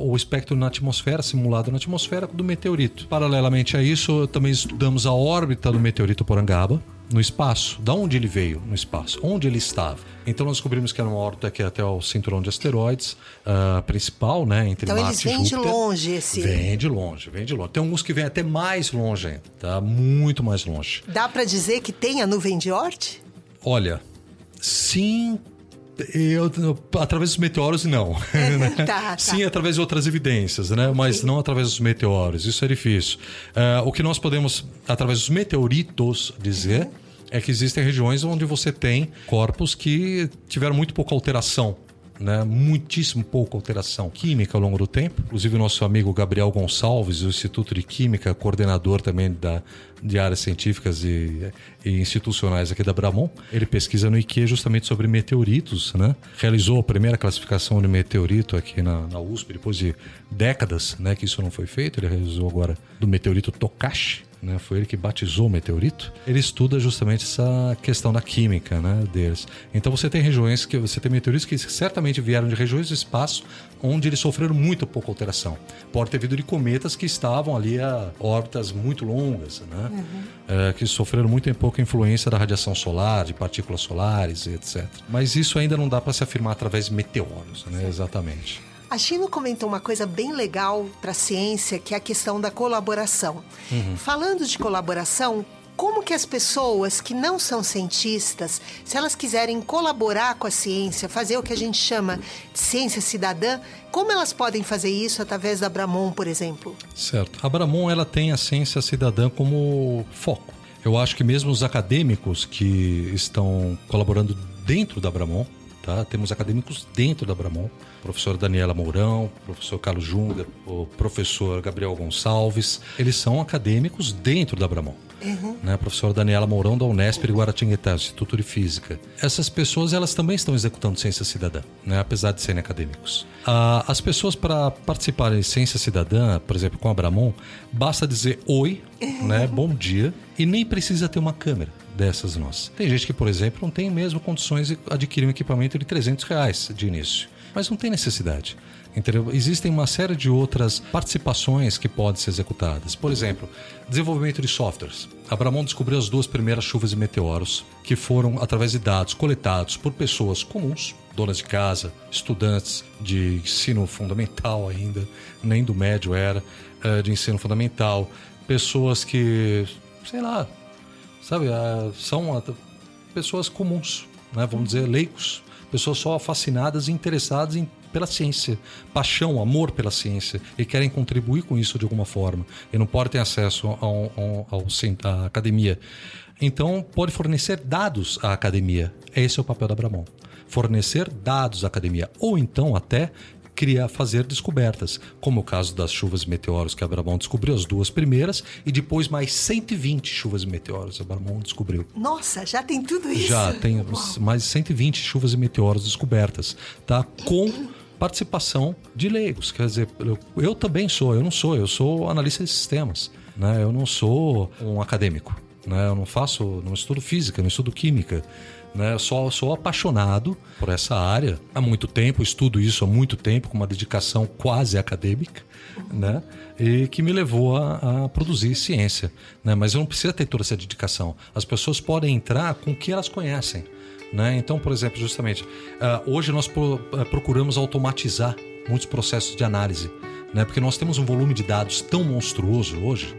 o espectro na atmosfera, simulado na atmosfera, do meteorito. Paralelamente a isso, também estudamos a órbita do meteorito Porangaba, no espaço. Da onde ele veio no espaço? Onde ele estava? Então nós descobrimos que era uma órbita que é até o cinturão de asteroides uh, principal, né? Entre então Marte eles vêm de longe esse. Vem de longe, vem de longe. Tem alguns que vêm até mais longe ainda, tá? Muito mais longe. Dá para dizer que tem a nuvem de Oort? Olha, sim, eu, através dos meteoros, não. [laughs] tá, tá. Sim, através de outras evidências, né? Mas não através dos meteoros. Isso é difícil. Uh, o que nós podemos, através dos meteoritos, dizer uhum é que existem regiões onde você tem corpos que tiveram muito pouca alteração né? muitíssimo pouca alteração química ao longo do tempo. Inclusive, o nosso amigo Gabriel Gonçalves, do Instituto de Química, coordenador também da, de áreas científicas e, e, institucionais aqui da Bramon, ele pesquisa no IQ justamente sobre meteoritos. Né? Realizou a primeira classificação de meteorito aqui na, na USP, depois de décadas né, que isso não foi feito. Ele realizou agora do meteorito Tokashi né? Foi ele que batizou o meteorito. Ele estuda justamente essa questão da química, né, deles. Então você tem regiões que você tem meteoritos que certamente vieram de regiões do espaço onde eles sofreram muito pouca alteração. Pode ter vindo de cometas que estavam ali a órbitas muito longas, né? Uhum. É, que sofreram muito em pouca influência da radiação solar, de partículas solares, etc. Mas isso ainda não dá para se afirmar através de meteoros, né? Exatamente. A Chino comentou uma coisa bem legal para a ciência, que é a questão da colaboração. Uhum. Falando de colaboração, como que as pessoas que não são cientistas, se elas quiserem colaborar com a ciência, fazer o que a gente chama de ciência cidadã, como elas podem fazer isso através da Bramon, por exemplo? Certo. A Bramon ela tem a ciência cidadã como foco. Eu acho que mesmo os acadêmicos que estão colaborando dentro da Bramon, tá? Temos acadêmicos dentro da Bramon, professor Daniela Mourão, professor Carlos Junga, o professor Gabriel Gonçalves, eles são acadêmicos dentro da Bramon. Uhum. Né? A professora Daniela Mourão da Unesp de Guaratinguetá, Instituto de Física. Essas pessoas elas também estão executando ciência cidadã, né? apesar de serem acadêmicos. Ah, as pessoas para participarem de ciência cidadã, por exemplo, com a Bramon, basta dizer oi, né? bom dia, e nem precisa ter uma câmera dessas nossas. Tem gente que, por exemplo, não tem mesmo condições de adquirir um equipamento de 300 reais de início mas não tem necessidade. Entendeu? Existem uma série de outras participações que podem ser executadas. Por exemplo, desenvolvimento de softwares. Abramon descobriu as duas primeiras chuvas de meteoros, que foram através de dados coletados por pessoas comuns, donas de casa, estudantes de ensino fundamental ainda, nem do médio era, eh, de ensino fundamental, pessoas que, sei lá, sabe, eh, são pessoas comuns, né? vamos dizer, leigos pessoas só fascinadas e interessadas em, pela ciência, paixão, amor pela ciência e querem contribuir com isso de alguma forma e não podem ter acesso à academia. Então, pode fornecer dados à academia. Esse é o papel da Bramon. Fornecer dados à academia, ou então até criar, fazer descobertas, como o caso das chuvas e meteoros, que a Bramon descobriu as duas primeiras, e depois mais 120 chuvas e meteoros a Bramon descobriu. Nossa, já tem tudo isso? Já, tem Uau. mais 120 chuvas e meteoros descobertas, tá? Com participação de leigos, quer dizer, eu, eu também sou, eu não sou, eu sou analista de sistemas, né? Eu não sou um acadêmico, né? Eu não faço, não estudo física, não estudo química, Né? Sou, sou apaixonado por essa área há muito tempo, estudo isso há muito tempo, com uma dedicação quase acadêmica, né? E que me levou a, a produzir ciência. Né? Mas eu não preciso ter toda essa dedicação. As pessoas podem entrar com o que elas conhecem. Né? Então, por exemplo, justamente, uh, hoje nós uh, procuramos automatizar muitos processos de análise, né? porque nós temos um volume de dados tão monstruoso hoje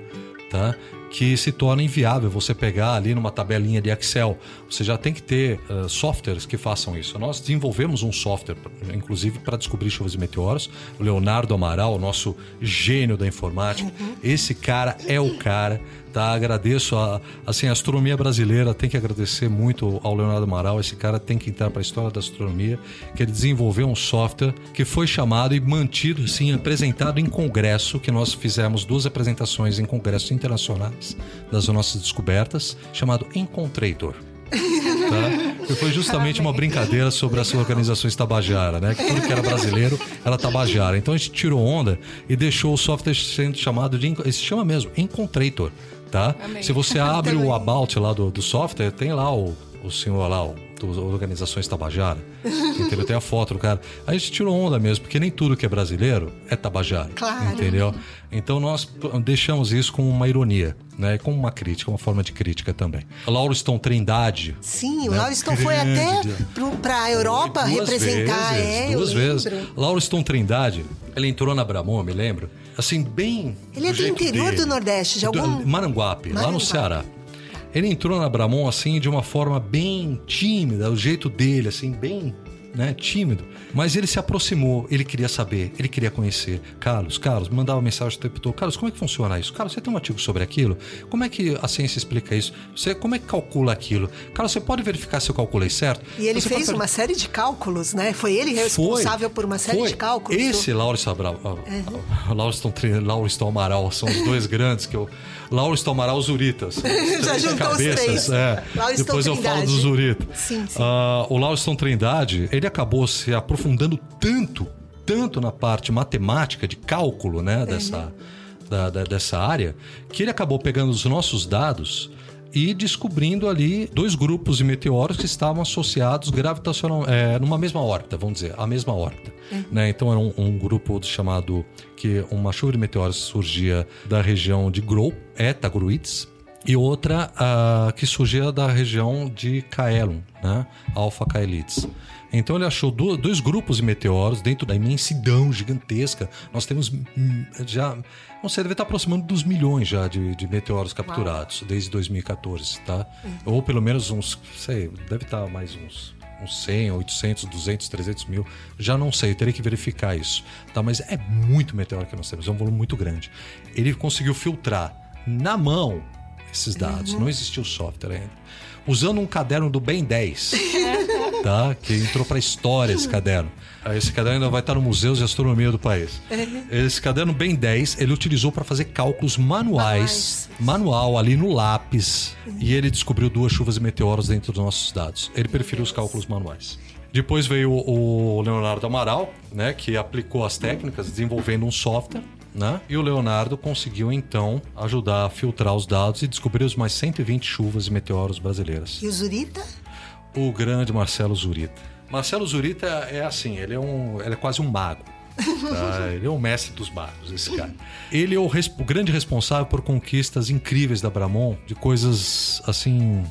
tá? Que se torna inviável você pegar ali numa tabelinha de Excel. Você já tem que ter uh, softwares que façam isso. Nós desenvolvemos um software, inclusive, para descobrir chuvas e meteoros. O Leonardo Amaral, nosso gênio da informática. Uhum. Esse cara é o cara tá? Agradeço a, assim, a astronomia brasileira tem que agradecer muito ao Leonardo Amaral. Esse cara tem que entrar para a história da astronomia, que ele desenvolveu um software que foi chamado e mantido, sim, apresentado em congresso, que nós fizemos duas apresentações em congressos internacionais das nossas descobertas, chamado Encontrator. Tá? Que foi justamente uma brincadeira sobre as organizações Tabajara, né? Que tudo que era brasileiro era Tabajara. Então a gente tirou onda e deixou o software sendo chamado de. Se chama mesmo, Encontrator tá? Se você [laughs] abre o about lá do, do software, tem lá o, o senhor lá, o organizações Tabajara. [laughs] entendeu? Tem a foto do cara. A gente tirou onda mesmo, porque nem tudo que é brasileiro é Tabajara. Claro. Entendeu? Então nós deixamos isso com uma ironia, né? Com uma crítica, uma forma de crítica também. Lauriston Trindade. Sim, né? o Lauriston foi até para a Europa duas representar. Vezes, é, duas vezes. Lauriston Trindade, ele entrou na Bramon, me lembro assim, bem. Ele é do, interior dele. do Nordeste, de algum. Maranguape, Maranguape, lá no Ceará. Ele entrou na Bramon assim de uma forma bem tímida, o jeito dele, assim, bem né, tímido. Mas ele se aproximou, ele queria saber, ele queria conhecer. Carlos, Carlos, mandava mensagem o tempo todo. Carlos, como é que funciona isso? Carlos, você tem um artigo sobre aquilo? Como é que a ciência explica isso? Você, como é que calcula aquilo? Carlos, você pode verificar se eu calculei certo? E ele você fez pode... uma série de cálculos, né? Foi ele responsável foi, por uma série foi. de cálculos. Esse do... Lauriston Amaral, uhum. Lauriston Amaral são os dois [laughs] grandes que eu... Lauriston Amaral Zuritas. [laughs] Já juntou cabeças, os três. É. Depois eu falo do Zurita. Sim, sim. Uh, o Lauriston Trindade, ele acabou se aprofundando tanto, tanto na parte matemática, de cálculo, né, dessa, uhum. da, da, dessa área, que ele acabou pegando os nossos dados e descobrindo ali dois grupos de meteoros que estavam associados gravitacional, é, numa mesma órbita, vamos dizer, a mesma órbita. Uhum. Né? Então era um, um, grupo chamado que uma chuva de meteoros surgia da região de Grou, Eta Gruitz, e outra uh, que surgia da região de Caelum, né? Alpha Caelites. Então ele achou dois grupos de meteoros dentro da imensidão gigantesca. Nós temos hum, já, não sei, deve estar aproximando dos milhões já de, de meteoros capturados Uau. desde 2014, tá? Uhum. Ou pelo menos uns, sei, deve estar mais uns uns 100, 800, 200, 300 mil. Já não sei, teria que verificar isso. Tá? Mas é muito meteoro que nós temos, é um volume muito grande. Ele conseguiu filtrar na mão esses dados, uhum. não existia o software ainda. Usando um caderno do Ben 10. [laughs] tá? Que entrou para história esse caderno. Esse caderno ainda vai estar no Museu de Astronomia do país. Esse caderno bem 10, ele utilizou para fazer cálculos manuais, manual ali no lápis, e ele descobriu duas chuvas e meteoros dentro dos nossos dados. Ele preferiu os cálculos manuais. Depois veio o Leonardo Amaral, né, que aplicou as técnicas desenvolvendo um software né? E o Leonardo conseguiu então ajudar a filtrar os dados e descobrir os mais 120 chuvas e meteoros brasileiras. E o Zurita? o grande Marcelo Zurita. Marcelo Zurita é assim, ele é, um, ele é quase um mago. Tá? [laughs] Ele é o mestre dos magos, esse cara. Ele é o, o grande responsável por conquistas incríveis da Bramon, de coisas assim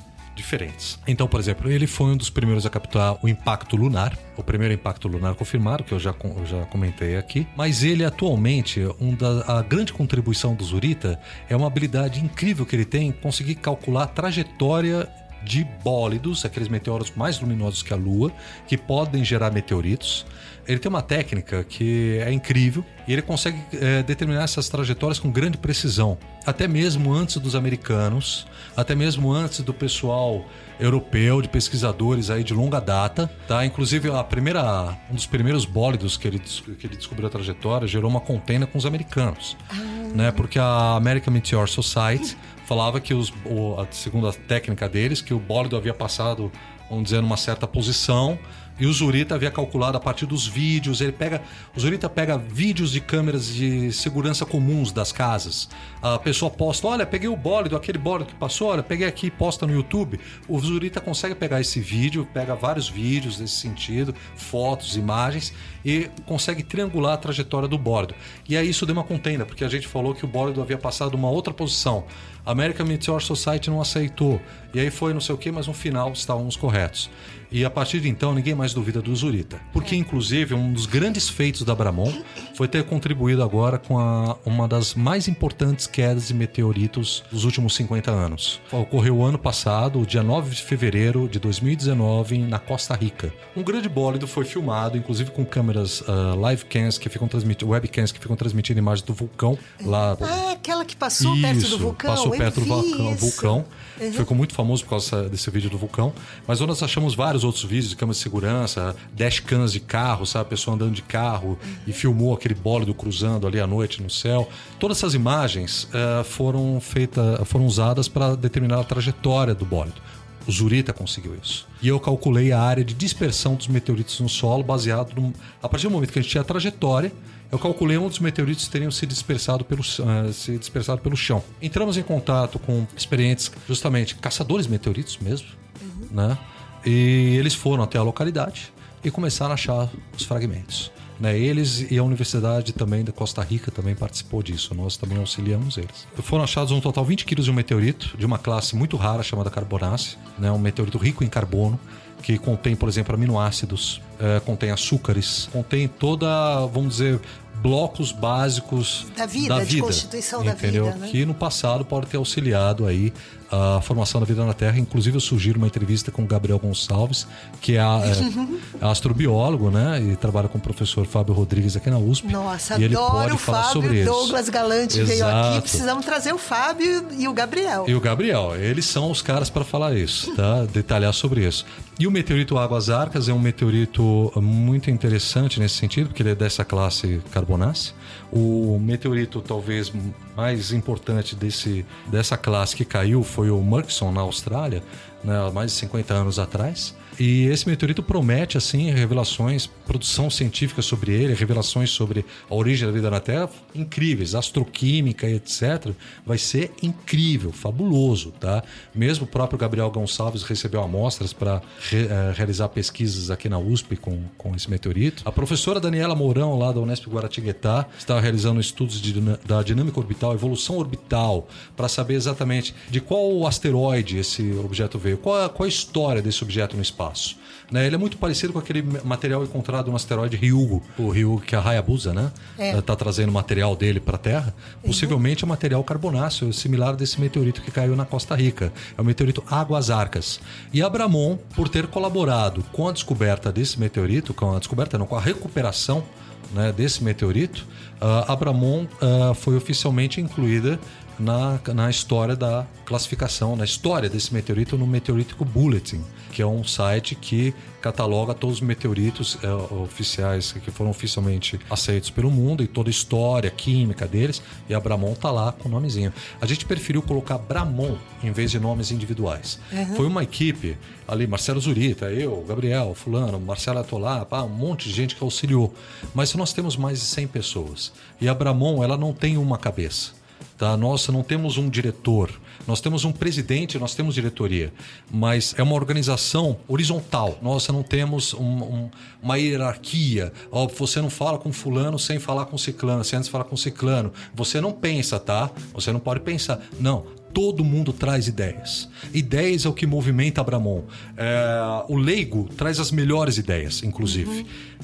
diferentes. Então, por exemplo, ele foi um dos primeiros a capturar o impacto lunar, o primeiro impacto lunar confirmado, que eu já, eu já comentei aqui. Mas ele atualmente, um da, a grande contribuição do Zurita é uma habilidade incrível que ele tem em conseguir calcular a trajetória de bólidos, aqueles meteoros mais luminosos que a Lua, que podem gerar meteoritos. Ele tem uma técnica que é incrível e ele consegue é, determinar essas trajetórias com grande precisão, até mesmo antes dos americanos, até mesmo antes do pessoal europeu, de pesquisadores aí de longa data, tá? Inclusive a primeira, um dos primeiros bólidos que ele, que ele descobriu a trajetória gerou uma contenda com os americanos, ah. né? Porque a American Meteor Society falava que, os, o, a, segundo a técnica deles, que o bólido havia passado, vamos dizer, numa certa posição E o Zurita havia calculado a partir dos vídeos, ele pega, o Zurita pega vídeos de câmeras de segurança comuns das casas. A pessoa posta, olha, peguei o bólido, aquele bólido que passou, olha, peguei aqui, posta no YouTube. O Zurita consegue pegar esse vídeo, pega vários vídeos nesse sentido, fotos, imagens e consegue triangular a trajetória do bólido. E aí isso deu uma contenda, porque a gente falou que o bólido havia passado uma outra posição. American Meteor Society não aceitou. E aí foi não sei o que, mas no final estávamos corretos. E a partir de então, ninguém mais duvida do Zurita. Porque, inclusive, um dos grandes feitos da Bramon foi ter contribuído agora com a, uma das mais importantes quedas de meteoritos dos últimos 50 anos. Ocorreu ano passado, dia 9 de fevereiro de 2019, na Costa Rica. Um grande bólido foi filmado, inclusive com câmeras uh, live cams que ficam transmitindo, webcams que ficam transmitindo imagens do vulcão lá. Ah, aquela que passou Isso, perto do vulcão. Passou perto do vulcão. vulcão. Uhum. Ficou muito famoso por causa desse vídeo do vulcão. Mas nós achamos vários outros vídeos de câmeras de segurança, dashcams de carro, sabe? A pessoa andando de carro uhum. e filmou aquele bólido cruzando ali à noite no céu. Todas essas imagens uh, foram feitas, foram usadas para determinar a trajetória do bólido. O Zurita conseguiu isso. E eu calculei a área de dispersão dos meteoritos no solo baseado no, a partir do momento que a gente tinha a trajetória eu calculei onde os meteoritos teriam se dispersado pelo, uh, se dispersado pelo chão. Entramos em contato com experientes, justamente caçadores de meteoritos mesmo, uhum. né? E eles foram até a localidade e começaram a achar os fragmentos. Né? Eles e a Universidade também da Costa Rica também participou disso. Nós também auxiliamos eles. Foram achados um total 20 quilos de um meteorito de uma classe muito rara chamada Carbonácea, né? um meteorito rico em carbono que contém, por exemplo, aminoácidos, é, contém açúcares, contém toda, vamos dizer, blocos básicos da vida, da vida de constituição entendeu? da vida, né? que no passado pode ter auxiliado aí a formação da vida na Terra. Inclusive, eu sugiro uma entrevista com o Gabriel Gonçalves, que é, [laughs] é, astrobiólogo, né? E trabalha com o professor Fábio Rodrigues aqui na USP. Nossa, e ele adoro pode o falar Fábio. Sobre Douglas Galante Exato. veio aqui. Precisamos trazer o Fábio e o Gabriel. E o Gabriel. Eles são os caras para falar isso, tá? Detalhar sobre isso. E o meteorito Águas Arcas é um meteorito muito interessante nesse sentido, porque ele é dessa classe carbonácea. O meteorito talvez mais importante desse, dessa classe que caiu foi o Murchison na Austrália, né, mais de 50 anos atrás. E esse meteorito promete, assim, revelações, produção científica sobre ele, revelações sobre a origem da vida na Terra incríveis, astroquímica e etc. Vai ser incrível, fabuloso, tá? Mesmo o próprio Gabriel Gonçalves recebeu amostras para re, uh, realizar pesquisas aqui na USP com, com esse meteorito. A professora Daniela Mourão, lá da Unesp Guaratinguetá, está realizando estudos de, da dinâmica orbital, evolução orbital, para saber exatamente de qual asteroide esse objeto veio, qual, qual a história desse objeto no espaço espaço. Né? Ele é muito parecido com aquele material encontrado no asteroide Ryugu, o Ryugu que a Hayabusa né? está é. Tá trazendo material dele para a Terra. Uhum. Possivelmente é material carbonáceo, similar desse meteorito que caiu na Costa Rica. É o meteorito Águas Arcas. E Abramon, por ter colaborado com a descoberta desse meteorito, com a descoberta não, com a recuperação né, desse meteorito, uh, Abramon uh, foi oficialmente incluída na, na história da classificação, na história desse meteorito no Meteorítico Bulletin, que é um site que cataloga todos os meteoritos é, oficiais que foram oficialmente aceitos pelo mundo e toda a história química deles. E a Bramon tá lá com o nomezinho. A gente preferiu colocar Bramon em vez de nomes individuais. Uhum. Foi uma equipe ali, Marcelo Zurita, eu, Gabriel, Fulano, Marcelo Atolá, um monte de gente que auxiliou. Mas nós temos mais de 100 pessoas. E a Bramon, ela não tem uma cabeça. Tá? Nós não temos um diretor, nós temos um presidente, nós temos diretoria, mas é uma organização horizontal. Nós não temos um, um, uma hierarquia. Ó, você não fala com fulano sem falar com ciclano, sem antes falar com ciclano. Você não pensa, tá? Você não pode pensar. Não, todo mundo traz ideias. Ideias é o que movimenta Abramon. É, o leigo traz as melhores ideias, inclusive.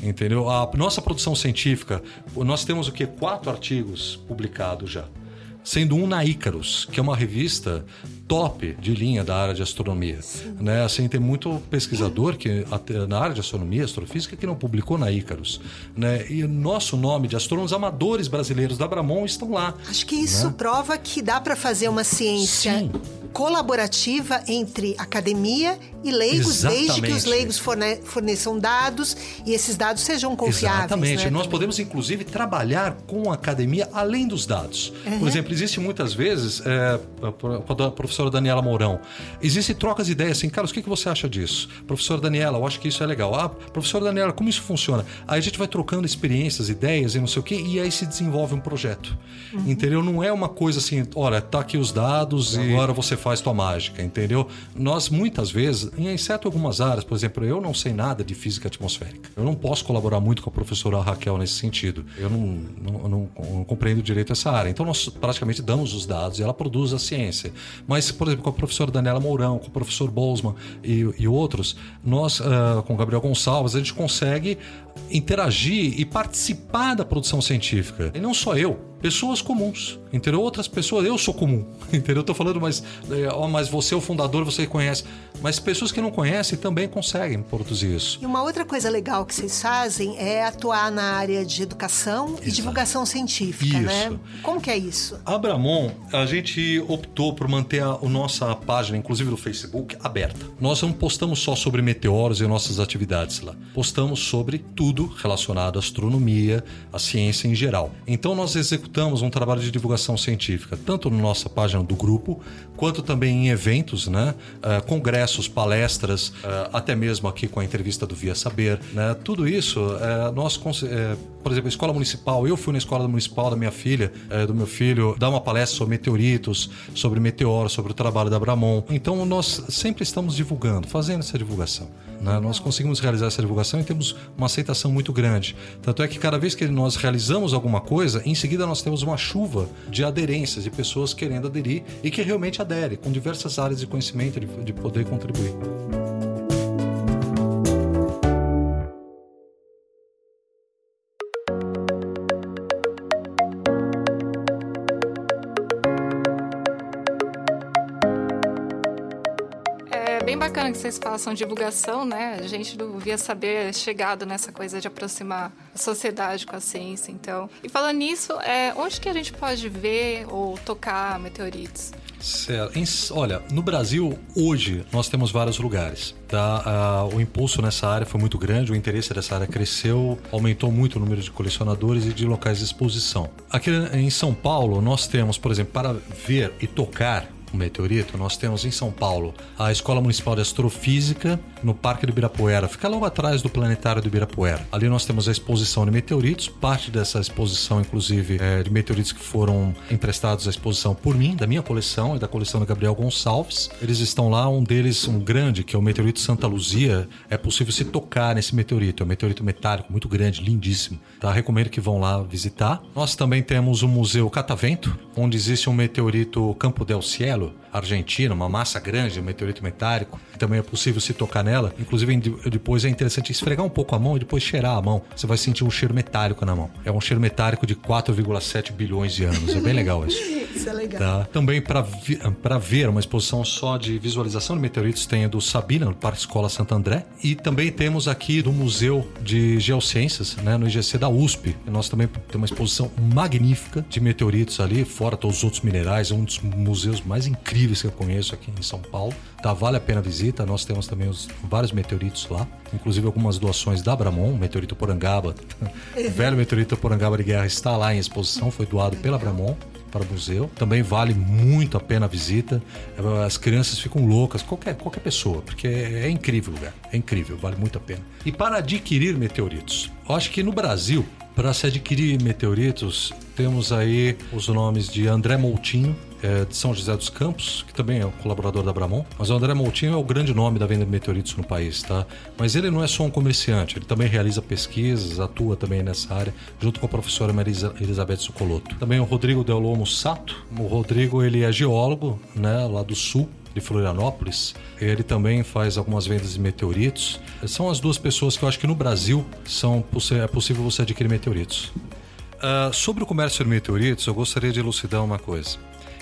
Uhum. Entendeu? A nossa produção científica, nós temos o que? Quatro artigos publicados já sendo um na Icarus, que é uma revista top de linha da área de astronomia. Né? Assim, tem muito pesquisador que na área de astronomia, astrofísica, que não publicou na Icarus. Né? E nosso nome de astrônomos amadores brasileiros da Bramon estão lá. Acho que isso né? prova que dá para fazer uma ciência. Sim colaborativa entre academia e leigos, Exatamente. desde que os leigos forne forneçam dados e esses dados sejam confiáveis. Exatamente. né, Nós também. podemos, inclusive, trabalhar com a academia além dos dados. Uhum. Por exemplo, existe muitas vezes, é, com a professora Daniela Mourão, existe trocas de ideias assim, Carlos, o que que você acha disso? Professora Daniela, eu acho que isso é legal. Ah, professora Daniela, como isso funciona? Aí a gente vai trocando experiências, ideias e não sei o quê, e aí se desenvolve um projeto. Entendeu? Não é uma coisa assim, olha, tá aqui os dados e agora você faz tua mágica, entendeu? Nós, muitas vezes, exceto algumas áreas, por exemplo, eu não sei nada de física atmosférica. Eu não posso colaborar muito com a professora Raquel nesse sentido. Eu não, não, não- não compreendo direito essa área. Então, nós praticamente damos os dados e ela produz a ciência. Mas, por exemplo, com a professora Daniela Mourão, com o professor Bolzmann e, e outros, nós, ah, com o Gabriel Gonçalves, a gente consegue interagir e participar da produção científica. E não só eu, pessoas comuns, entendeu? Outras pessoas, eu sou comum, [laughs] entendeu? Eu tô falando, mas, é, ó, mas você é o fundador, você conhece. Mas pessoas que não conhecem também conseguem produzir isso. E uma outra coisa legal que vocês fazem é atuar na área de educação e Exato. divulgação científica, Isso. né? Como que é isso? A Bramon, a gente optou por manter a, a nossa página, inclusive no Facebook, aberta. Nós não postamos só sobre meteoros e nossas atividades lá. Postamos sobre tudo relacionado à astronomia, à ciência em geral. Então nós executamos um trabalho de divulgação científica, tanto na nossa página do grupo, quanto também em eventos, né? Ah, congressos, palestras, ah, até mesmo aqui com a entrevista do Via Saber, né? Tudo isso, eh, nós, eh, por exemplo, a escola municipal, eu fui na escola municipal da minha filha, eh, do meu filho, dar uma palestra sobre meteoritos, sobre meteoros, sobre o trabalho da Bramon. Então nós sempre estamos divulgando, fazendo essa divulgação. Né? Nós conseguimos realizar essa divulgação e temos uma aceitação muito grande. Tanto é que cada vez que nós realizamos alguma coisa, em seguida nós temos uma chuva de aderências, de pessoas querendo aderir e que realmente aderem, com diversas áreas de conhecimento, de, de poder contribuir. Vocês façam divulgação, né? A gente do Via Saber é chegado nessa coisa de aproximar a sociedade com a ciência, então. E falando nisso, é, onde que a gente pode ver ou tocar meteoritos? Certo. Em- olha, no Brasil, hoje, nós temos vários lugares. Tá? Ah, o impulso nessa área foi muito grande, o interesse dessa área cresceu, aumentou muito o número de colecionadores e de locais de exposição. Aqui em São Paulo, nós temos, por exemplo, para ver e tocar o meteorito, nós temos em São Paulo a Escola Municipal de Astrofísica no Parque do Ibirapuera, fica logo atrás do Planetário do Ibirapuera. Ali nós temos a exposição de meteoritos, parte dessa exposição, inclusive, é, de meteoritos que foram emprestados à exposição por mim, da minha coleção e da coleção do Gabriel Gonçalves. Eles estão lá, um deles, um grande, que é o meteorito Santa Luzia, é possível se tocar nesse meteorito, é um meteorito metálico muito grande, lindíssimo. Tá? Recomendo que vão lá visitar. Nós também temos o Museu Catavento, onde existe um meteorito Campo del Cielo, Melo argentino, uma massa grande, um meteorito metálico, também é possível se tocar nela. Inclusive, de- depois é interessante esfregar um pouco a mão e depois cheirar a mão. Você vai sentir um cheiro metálico na mão. É um cheiro metálico de 4,7 bilhões de anos. É bem legal isso. [laughs] Isso é legal. Tá. Também para ver uma exposição só de visualização de meteoritos tem a do Sabina, no Parque Escola Santo André. E também temos aqui do Museu de Geociências, né, no IGC da USP. E nós também temos uma exposição magnífica de meteoritos ali, fora todos os outros minerais. É um dos museus mais incríveis que eu conheço aqui em São Paulo. Tá, vale a pena a visita. Nós temos também os, vários meteoritos lá, inclusive algumas doações da Bramon, o meteorito Porangaba. o [laughs] velho meteorito Porangaba de Guerra está lá em exposição, foi doado pela Bramon para o museu. Também vale muito a pena a visita. As crianças ficam loucas, qualquer, qualquer pessoa, porque é, é incrível o lugar. É incrível, vale muito a pena. E para adquirir meteoritos, eu acho que no Brasil, para se adquirir meteoritos, temos aí os nomes de André Moutinho, é, de São José dos Campos, que também é um colaborador da Bramon. Mas o André Moutinho é o grande nome da venda de meteoritos no país, tá? Mas ele não é só um comerciante, ele também realiza pesquisas, atua também nessa área, junto com a professora Marisa Elizabeth Sucoloto. Também o Rodrigo Del Lomo Sato. O Rodrigo, ele é geólogo, né, lá do sul, de Florianópolis. Ele também faz algumas vendas de meteoritos. São as duas pessoas que eu acho que no Brasil são, é possível você adquirir meteoritos. Ah, sobre o comércio de meteoritos, eu gostaria de elucidar uma coisa.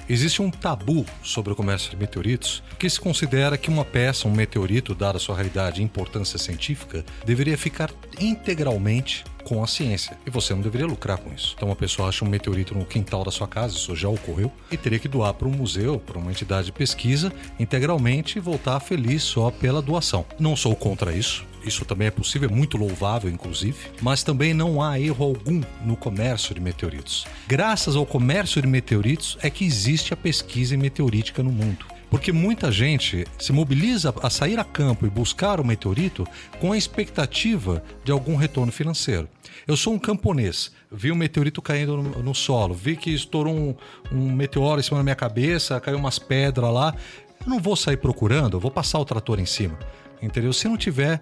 Existe um tabu sobre o comércio de meteoritos que se considera que uma peça, um meteorito, dada sua realidade e importância científica, deveria ficar integralmente com a ciência. E você não deveria lucrar com isso. Então, uma pessoa acha um meteorito no quintal da sua casa, isso já ocorreu, e teria que doar para um museu, para uma entidade de pesquisa, integralmente e voltar feliz só pela doação. Não sou contra isso. Isso também é possível, é muito louvável, inclusive, mas também não há erro algum no comércio de meteoritos. Graças ao comércio de meteoritos é que existe a pesquisa meteorítica no mundo. Porque muita gente se mobiliza a sair a campo e buscar o meteorito com a expectativa de algum retorno financeiro. Eu sou um camponês, vi um meteorito caindo no, no solo, vi que estourou um, um meteoro em cima da minha cabeça, caiu umas pedras lá. Eu não vou sair procurando, eu vou passar o trator em cima. Entendeu? Se não tiver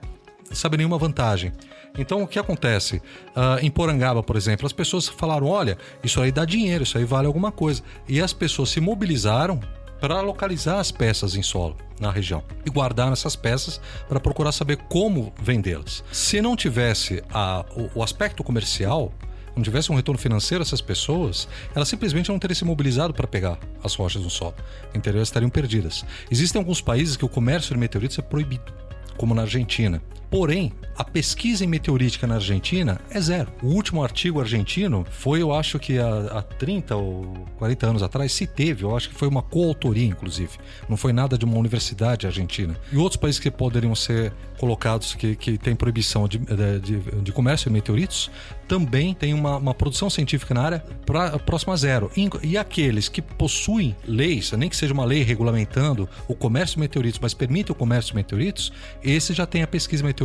sabe nenhuma vantagem. Então o que acontece? Uh, em Porangaba, por exemplo, as pessoas falaram: olha, isso aí dá dinheiro, isso aí vale alguma coisa. E as pessoas se mobilizaram para localizar as peças em solo na região e guardar essas peças para procurar saber como vendê-las. Se não tivesse a, o, o aspecto comercial, não tivesse um retorno financeiro essas pessoas, elas simplesmente não teriam se mobilizado para pegar as rochas no solo. Entendeu? Elas estariam perdidas. Existem alguns países que o comércio de meteoritos é proibido, como na Argentina. Porém, a pesquisa em meteorítica na Argentina é zero. O último artigo argentino foi, eu acho que há, há 30 ou 40 anos atrás, se teve, eu acho que foi uma coautoria, inclusive. Não foi nada de uma universidade argentina. E outros países que poderiam ser colocados, que, que tem proibição de, de, de comércio de meteoritos, também tem uma, uma produção científica na área pra, próxima a zero. E, e, aqueles que possuem leis, nem que seja uma lei regulamentando o comércio de meteoritos, mas permite o comércio de meteoritos, esse já tem a pesquisa meteorítica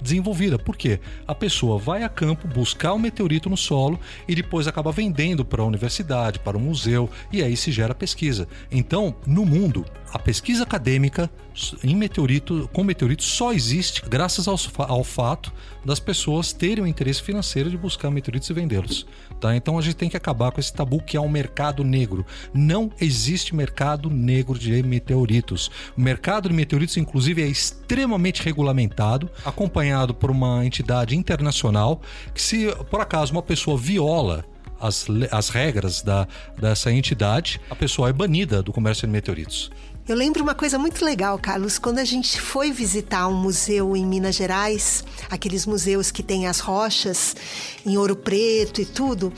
desenvolvida. Por quê? A pessoa vai a campo buscar o meteorito no solo e depois acaba vendendo para a universidade, para o museu, e aí se gera pesquisa. Então, no mundo, a pesquisa acadêmica em meteorito, com meteorito só existe graças ao, ao fato das pessoas terem o interesse financeiro de buscar meteoritos e vendê-los. Tá? Então a gente tem que acabar com esse tabu que é o mercado negro. Não existe mercado negro de meteoritos. O mercado de meteoritos, inclusive, é extremamente regulamentado, acompanhado por uma entidade internacional que, se por acaso uma pessoa viola as, as regras da, dessa entidade, a pessoa é banida do comércio de meteoritos. Eu lembro uma coisa muito legal, Carlos, quando a gente foi visitar um museu em Minas Gerais, aqueles museus que tem as rochas em ouro preto e tudo,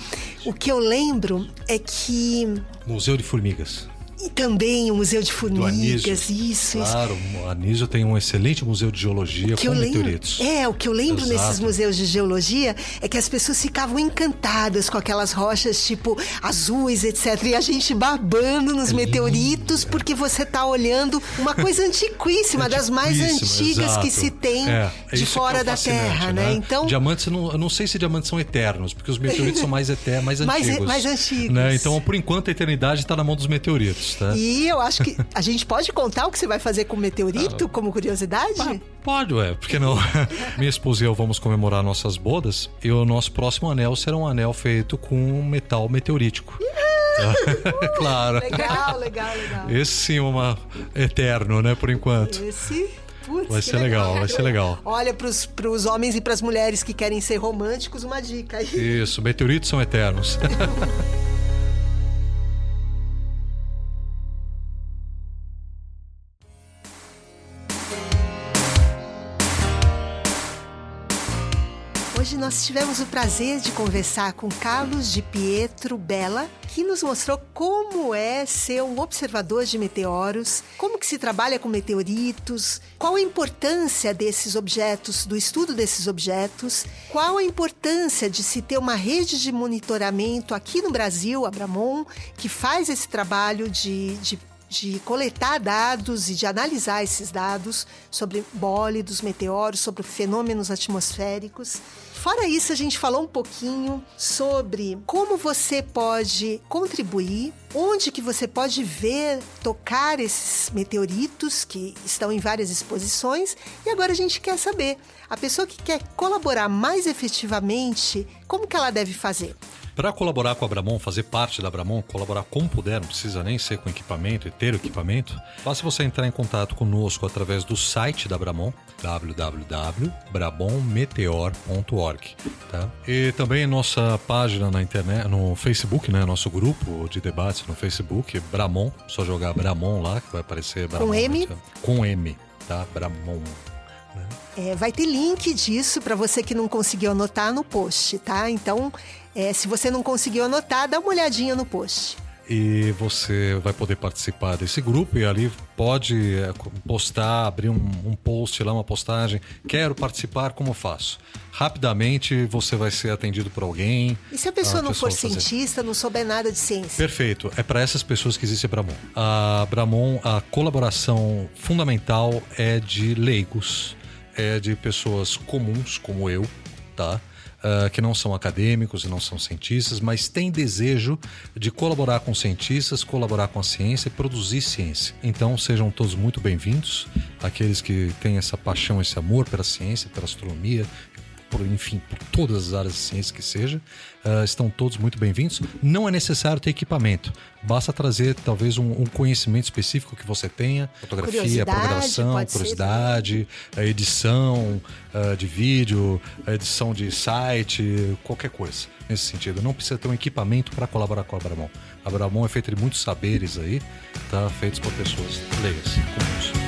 o que eu lembro é que. Museu de Formigas. E também o Museu de Formigas, isso, claro, isso. o Anísio tem um excelente museu de geologia com meteoritos. É, o que eu lembro Exato. nesses museus de geologia é que as pessoas ficavam encantadas com aquelas rochas tipo azuis, etc. E a gente babando nos é meteoritos porque você está olhando uma coisa [laughs] antiquíssima, das mais antigas exato. que se tem é, de fora é da Terra, né? né? Então, diamantes, eu não, eu não sei se diamantes são eternos, porque os meteoritos são mais eternos, mais [laughs] antigos. mais, mais antigos. Né? Então, por enquanto, a eternidade está na mão dos meteoritos. Tá? E eu acho que a gente pode contar o que você vai fazer com o meteorito, ah, como curiosidade? Ah, pode, ué, porque não? [laughs] Minha esposa e eu vamos comemorar nossas bodas e o nosso próximo anel será um anel feito com metal meteorítico. [laughs] claro. Legal, legal, legal. Esse sim é uma eterno, né, por enquanto. Esse Putz, vai ser legal, legal, vai ser legal. Olha, para os homens e para as mulheres que querem ser românticos, uma dica aí. Isso, meteoritos são eternos. [laughs] nós tivemos o prazer de conversar com Carlos de Pietro Bella, que nos mostrou como é ser um observador de meteoros, como que se trabalha com meteoritos, qual a importância desses objetos, do estudo desses objetos, qual a importância de se ter uma rede de monitoramento aqui no Brasil, a que faz esse trabalho de, de de coletar dados e de analisar esses dados sobre bólidos, meteoros, sobre fenômenos atmosféricos. Fora isso, a gente falou um pouquinho sobre como você pode contribuir, onde que você pode ver, tocar esses meteoritos que estão em várias exposições. E agora a gente quer saber, a pessoa que quer colaborar mais efetivamente, como que ela deve fazer? Para colaborar com a Bramon, fazer parte da Bramon, colaborar como puder, não precisa nem ser com equipamento e ter o equipamento, basta você entrar em contato conosco através do site da Bramon, www.bramonmeteor.org. Tá? E também nossa página na internet, no Facebook, né? Nosso grupo de debates no Facebook, Bramon, só jogar Bramon lá, que vai aparecer Bramon. Com M? Com M, tá? Bramon. Né? É, vai ter link disso para você que não conseguiu anotar no post, tá? Então, é, se você não conseguiu anotar, dá uma olhadinha no post e você vai poder participar desse grupo e ali pode é, postar, abrir um, um, post lá, uma postagem. Quero participar, como faço? Rapidamente você vai ser atendido por alguém. E se a pessoa a não pessoa for fazer... cientista, não souber nada de ciência? Perfeito. É para essas pessoas que existe a Bramon. A Bramon, a colaboração fundamental é de leigos, é de pessoas comuns como eu, tá? Uh, que não são acadêmicos e não são cientistas, mas têm desejo de colaborar com cientistas, colaborar com a ciência e produzir ciência. Então sejam todos muito bem-vindos, aqueles que têm essa paixão, esse amor pela ciência, pela astronomia, por, enfim, por todas as áreas de ciência que seja, uh, estão todos muito bem-vindos. Não é necessário ter equipamento, basta trazer talvez um, um conhecimento específico que você tenha, fotografia, programação, curiosidade, a edição uh, de vídeo, edição de site, qualquer coisa nesse sentido. Não precisa ter um equipamento para colaborar com a Abramon. A Abramon é feita de muitos saberes aí, tá? feitos por pessoas comuns.